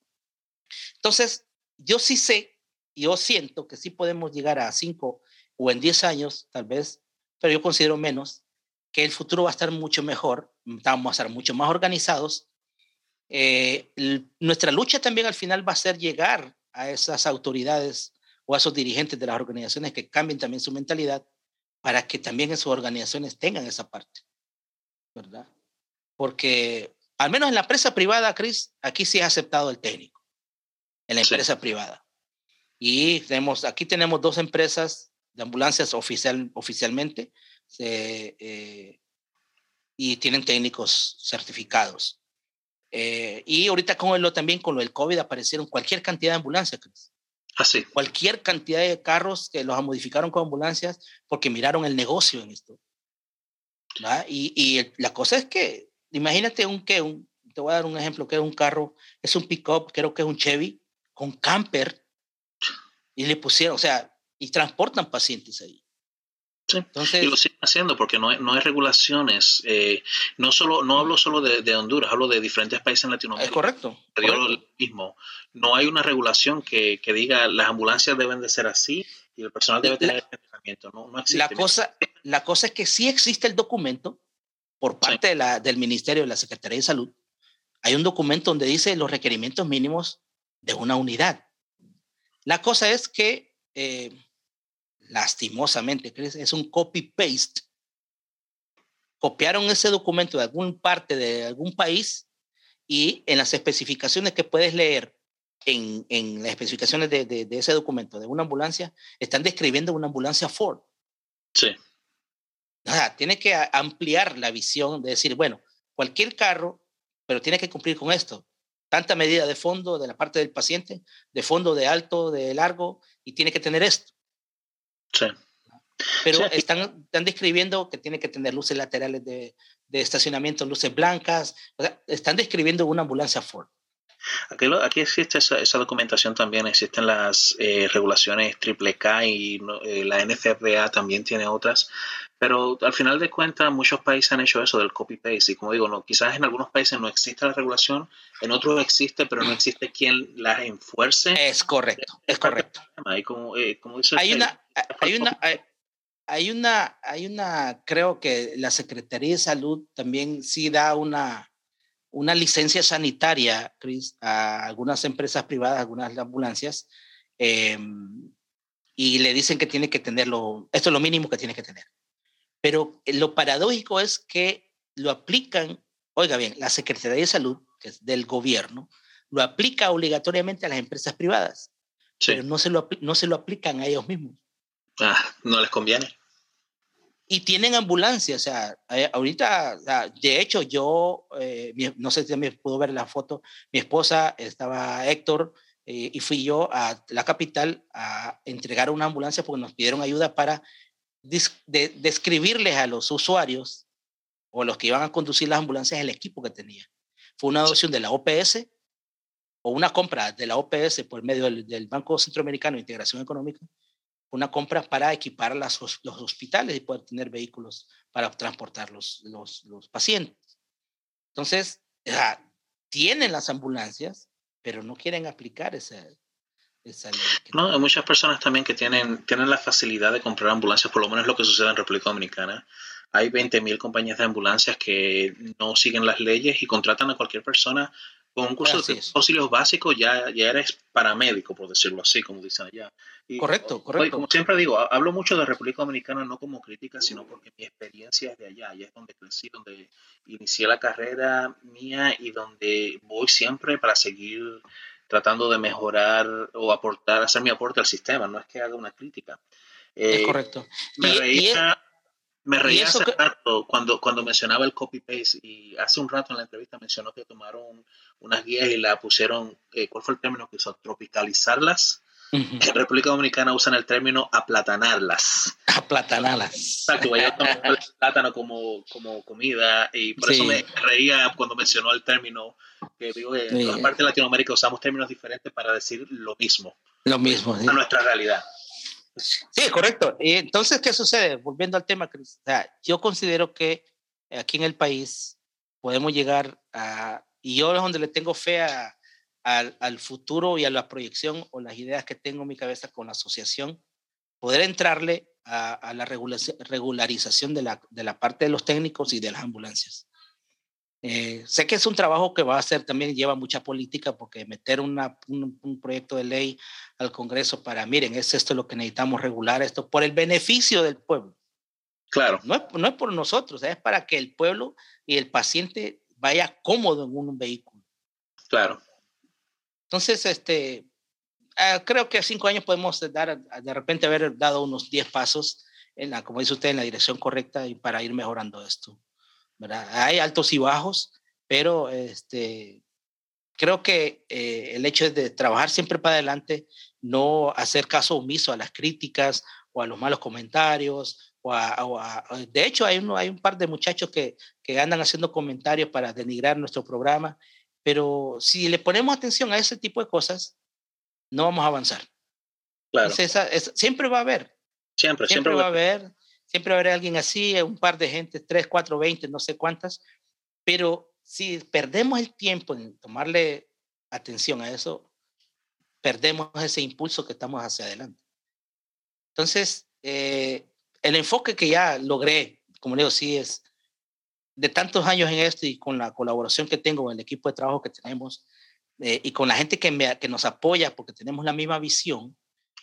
Entonces, yo sí sé, yo siento que sí podemos llegar a cinco o en diez años, tal vez, pero yo considero menos, que el futuro va a estar mucho mejor, vamos a estar mucho más organizados. Eh, nuestra lucha también al final va a ser llegar a esas autoridades o a esos dirigentes de las organizaciones que cambien también su mentalidad para que también en sus organizaciones tengan esa parte, ¿verdad? Porque al menos en la empresa privada, Chris, aquí sí ha aceptado el técnico, en la empresa privada. Y tenemos, aquí tenemos dos empresas de ambulancias oficial, oficialmente eh, y tienen técnicos certificados. Eh, y ahorita con lo también con lo del COVID aparecieron cualquier cantidad de ambulancias, Chris. Así. Cualquier cantidad de carros que los modificaron con ambulancias porque miraron el negocio en esto. Y, y la cosa es que, imagínate un que, un, te voy a dar un ejemplo, que es un carro, es un pick-up, creo que es un Chevy, con camper, y le pusieron, o sea, y transportan pacientes ahí. Entonces, y lo siguen haciendo porque no hay, no hay regulaciones. Eh, no solo no hablo solo de, Honduras, hablo de diferentes países en Latinoamérica. Es correcto. mismo. No hay una regulación que, que, diga las ambulancias deben de ser así y el personal debe tener entrenamiento. No, no existe. La cosa, la cosa es que sí existe el documento por parte de la, del Ministerio de la Secretaría de Salud. Hay un documento donde dice los requerimientos mínimos de una unidad. La cosa es que eh, lastimosamente, es un copy-paste. Copiaron ese documento de alguna parte de algún país y en las especificaciones que puedes leer en, en las especificaciones de, de, ese documento de una ambulancia, están describiendo una ambulancia Ford. Sí. Sea, tiene que ampliar la visión de decir, bueno, cualquier carro, pero tiene que cumplir con esto. Tanta medida de fondo de la parte del paciente, de fondo, de alto, de largo, y tiene que tener esto. Sí. Pero están, están describiendo que tiene que tener luces laterales de, de estacionamiento, luces blancas. O sea, están describiendo una ambulancia Ford. Aquí, aquí existe esa, esa, documentación también, existen las eh, regulaciones triple K y eh, la NFPA también tiene otras, pero al final de cuentas muchos países han hecho eso del copy-paste y como digo, no, quizás en algunos países no existe la regulación, en otros existe, pero no existe quien la enfuerce. Es correcto, es correcto. Hay, como, eh, como dice hay, una, hay, una, hay, una, hay una, creo que la Secretaría de Salud también sí da una una licencia sanitaria, Chris, a algunas empresas privadas, algunas ambulancias, em, y le dicen que tiene que tenerlo, esto es lo mínimo que tiene que tener. Pero lo paradójico es que lo aplican, oiga bien, la Secretaría de Salud, que es del gobierno, lo aplica obligatoriamente a las empresas privadas, pero no se, lo, no se lo aplican a ellos mismos. Ah, no les conviene y tienen ambulancia, o sea, eh, ahorita, de hecho, yo, eh, no sé si me pudo ver la foto, mi esposa estaba Héctor eh, y fui yo a la capital a entregar una ambulancia porque nos pidieron ayuda para describirles a los usuarios o los que iban a conducir las ambulancias el equipo que tenía. Fue una adopción de la OPS o una compra de la OPS por medio del, del Banco Centroamericano de Integración Económica una compra para equipar las, los hospitales y poder tener vehículos para transportar los, los, pacientes. Entonces, tienen las ambulancias, pero no quieren aplicar esa, esa ley. No, hay muchas personas también que tienen, tienen la facilidad de comprar ambulancias, por lo menos lo que sucede en República Dominicana. Hay 20.000 compañías de ambulancias que no siguen las leyes y contratan a cualquier persona con un curso de auxilios básicos ya, ya eres paramédico, por decirlo así, como dicen allá. correcto, correcto. como siempre digo, hablo mucho de República Dominicana no como crítica, sino porque mi experiencia es de allá, allá es donde crecí, donde inicié la carrera mía y donde voy siempre para seguir tratando de mejorar o aportar, hacer mi aporte al sistema, no es que haga una crítica. es eh, correcto. Me reía, me reía hace rato cuando, cuando mencionaba el copy-paste y hace un rato en la entrevista mencionó que tomaron unas guías y la pusieron, eh, ¿cuál fue el término que usó? Tropicalizarlas. En República Dominicana usan el término aplatanarlas. Aplatanarlas. Exacto, voy a tomar el plátano como, como comida y por eso me reía cuando mencionó el término que digo en sí. parte de Latinoamérica usamos términos diferentes para decir lo mismo. Lo mismo. A nuestra realidad. Sí, correcto. Y entonces, ¿qué sucede? Volviendo al tema, Chris, yo considero que aquí en el país podemos llegar a, y yo es donde le tengo fe a, al futuro y a la proyección o las ideas que tengo en mi cabeza con la asociación, poder entrarle a, a la regularización de la, de la parte de los técnicos y de las ambulancias. Eh, sé que es un trabajo que va a ser también lleva mucha política porque meter una, un, proyecto de ley al Congreso para, miren, es esto lo que necesitamos regular, esto por el beneficio del pueblo. Claro. No es, no es por nosotros, es para que el pueblo y el paciente vaya cómodo en un vehículo. Claro. Entonces, este, uh, creo que a cinco años podemos dar, de repente haber dado unos diez pasos, en la, como dice usted, en la dirección correcta y para ir mejorando esto. Hay altos y bajos, pero este, creo que eh, el hecho de trabajar siempre para adelante, no hacer caso omiso a las críticas o a los malos comentarios. O a, de hecho, hay, uno, hay un par de muchachos que, que andan haciendo comentarios para denigrar nuestro programa, pero si le ponemos atención a ese tipo de cosas, no vamos a avanzar. Claro. siempre va a haber. Siempre, siempre, siempre va a haber Siempre habrá alguien así, un par de gente, tres, cuatro, veinte, no sé cuántas, pero si perdemos el tiempo en tomarle atención a eso, perdemos ese impulso que estamos hacia adelante. Entonces, eh, el enfoque que ya logré, como digo, sí es de tantos años en esto y con la colaboración que tengo con el equipo de trabajo que tenemos eh, y con la gente que, me, que nos apoya porque tenemos la misma visión,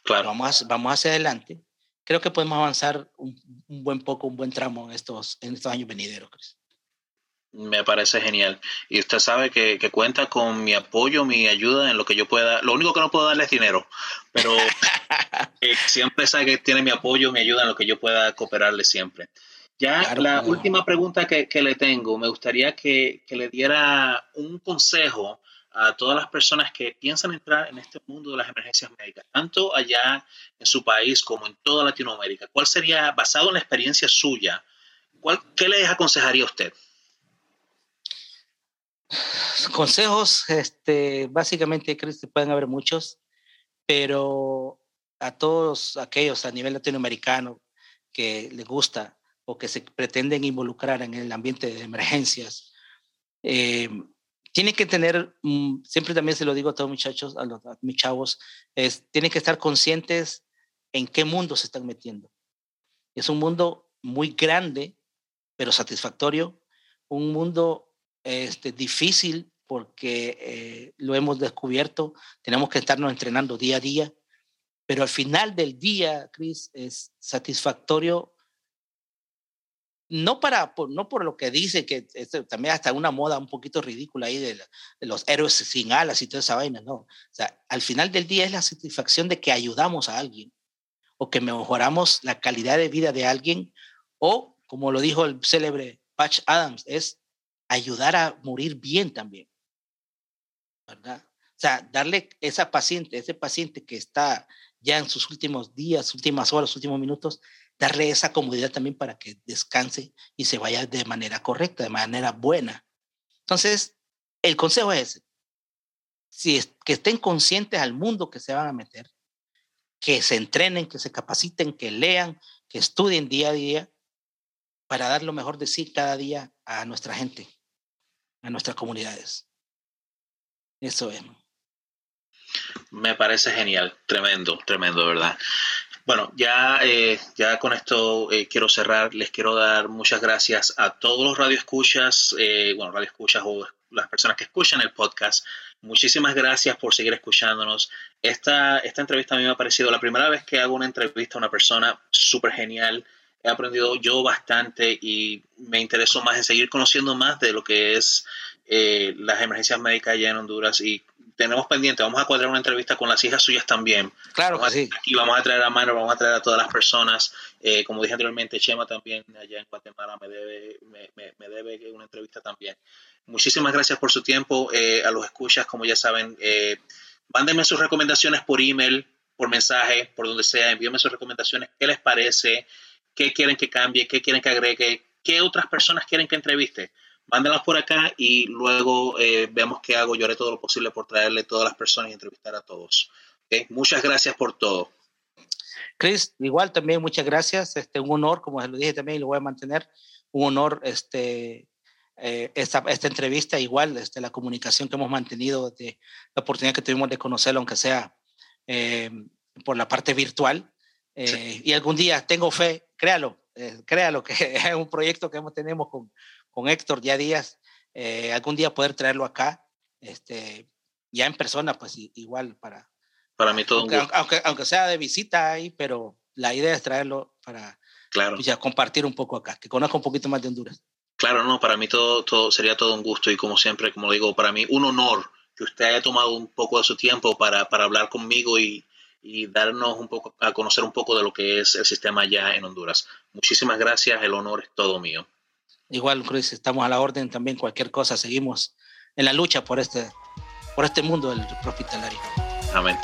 claro. vamos, vamos hacia adelante creo que podemos avanzar un, buen poco, un buen tramo en estos, en estos años venideros, Me parece genial. Y usted sabe que, cuenta con mi apoyo, mi ayuda en lo que yo pueda. Lo único que no puedo darle es dinero, pero (laughs) siempre sabe que tiene mi apoyo, mi ayuda en lo que yo pueda cooperarle siempre. Ya la última pregunta que, le tengo, me gustaría que, que, le diera un consejo a todas las personas que piensan entrar en este mundo de las emergencias médicas, tanto allá en su país como en toda Latinoamérica. ¿Cuál sería, basado en la experiencia suya, cuál, qué les aconsejaría a usted? (sighs) Consejos, este, básicamente, creo que pueden haber muchos, pero a todos aquellos a nivel latinoamericano que les gusta o que se pretenden involucrar en el ambiente de emergencias, eh, tienen que tener, mm, siempre también se lo digo a todos muchachos, a, los, a mis es, tienen que estar conscientes en qué mundo se están metiendo. Es un mundo muy grande, pero satisfactorio, un mundo este, difícil porque eh, lo hemos descubierto, tenemos que estarnos entrenando día a día, pero al final del día, Chris, es satisfactorio, no, para, por, no por lo que dice, que también hasta una moda un poquito ridícula ahí de, los héroes sin alas y toda esa vaina, no. O sea, al final del día es la satisfacción de que ayudamos a alguien o que mejoramos la calidad de vida de alguien o, como lo dijo el célebre Patch Adams, es ayudar a morir bien también. ¿Verdad? O sea, darle esa paciente, ese paciente que está ya en sus últimos días, últimas horas, últimos minutos, darle esa comodidad también para que descanse y se vaya de manera correcta, de manera buena. Entonces, el consejo es si es, que estén conscientes al mundo que se van a meter, que se entrenen, que se capaciten, que lean, que estudien día a día para dar lo mejor de sí cada día a nuestra gente a nuestras comunidades. Eso es. Me parece genial, tremendo, tremendo, ¿verdad? Bueno, ya, eh, ya con esto eh, quiero cerrar. Les quiero dar muchas gracias a todos los radioescuchas, eh, bueno, radioescuchas o las personas que escuchan el podcast. Muchísimas gracias por seguir escuchándonos. Esta, esta entrevista a mí me ha parecido la primera vez que hago una entrevista a una persona súper genial he aprendido yo bastante y me intereso más en seguir conociendo más de lo que es eh, las emergencias médicas allá en Honduras y tenemos pendiente, vamos a cuadrar una entrevista con las hijas suyas también. Claro vamos sí. Aquí vamos a traer a Mano, vamos a traer a todas las personas. Eh, como dije anteriormente, Chema también allá en Guatemala me debe, me, debe una entrevista también. Muchísimas gracias por su tiempo. Eh, a los escuchas, como ya saben, eh, mándenme sus recomendaciones por email, por mensaje, por donde sea. Envíenme sus recomendaciones. ¿Qué les parece? qué quieren que cambie, qué quieren que agregue, qué otras personas quieren que entreviste. Mándenlas por acá y luego eh, veamos qué hago. Yo haré todo lo posible por traerle todas las personas y entrevistar a todos. Muchas gracias por todo. Chris, igual también muchas gracias. Este, un honor, como lo dije también y lo voy a mantener, un honor este, eh, esta, esta, entrevista, igual este, la comunicación que hemos mantenido, de, la oportunidad que tuvimos de conocerlo, aunque sea eh, por la parte virtual. Y algún día tengo fe créalo, eh, créalo que (laughs) es un proyecto que tenemos con, con Héctor ya Díaz, eh, algún día poder traerlo acá, este, ya en persona, pues igual para... Para mí todo aunque, un Aunque, aunque, sea de visita ahí, pero la idea es traerlo para claro. Pues, ya compartir un poco acá, que conozca un poquito más de Honduras. Claro, no, para mí todo, todo sería todo un gusto y como siempre, como digo, para mí un honor que usted haya tomado un poco de su tiempo para, para hablar conmigo y, y darnos un poco a conocer un poco de lo que es el sistema allá en Honduras. Muchísimas gracias, el honor es todo mío. Igual, Cruz, estamos a la orden también, cualquier cosa, seguimos en la lucha por este, por este mundo del hospitalario. Amén.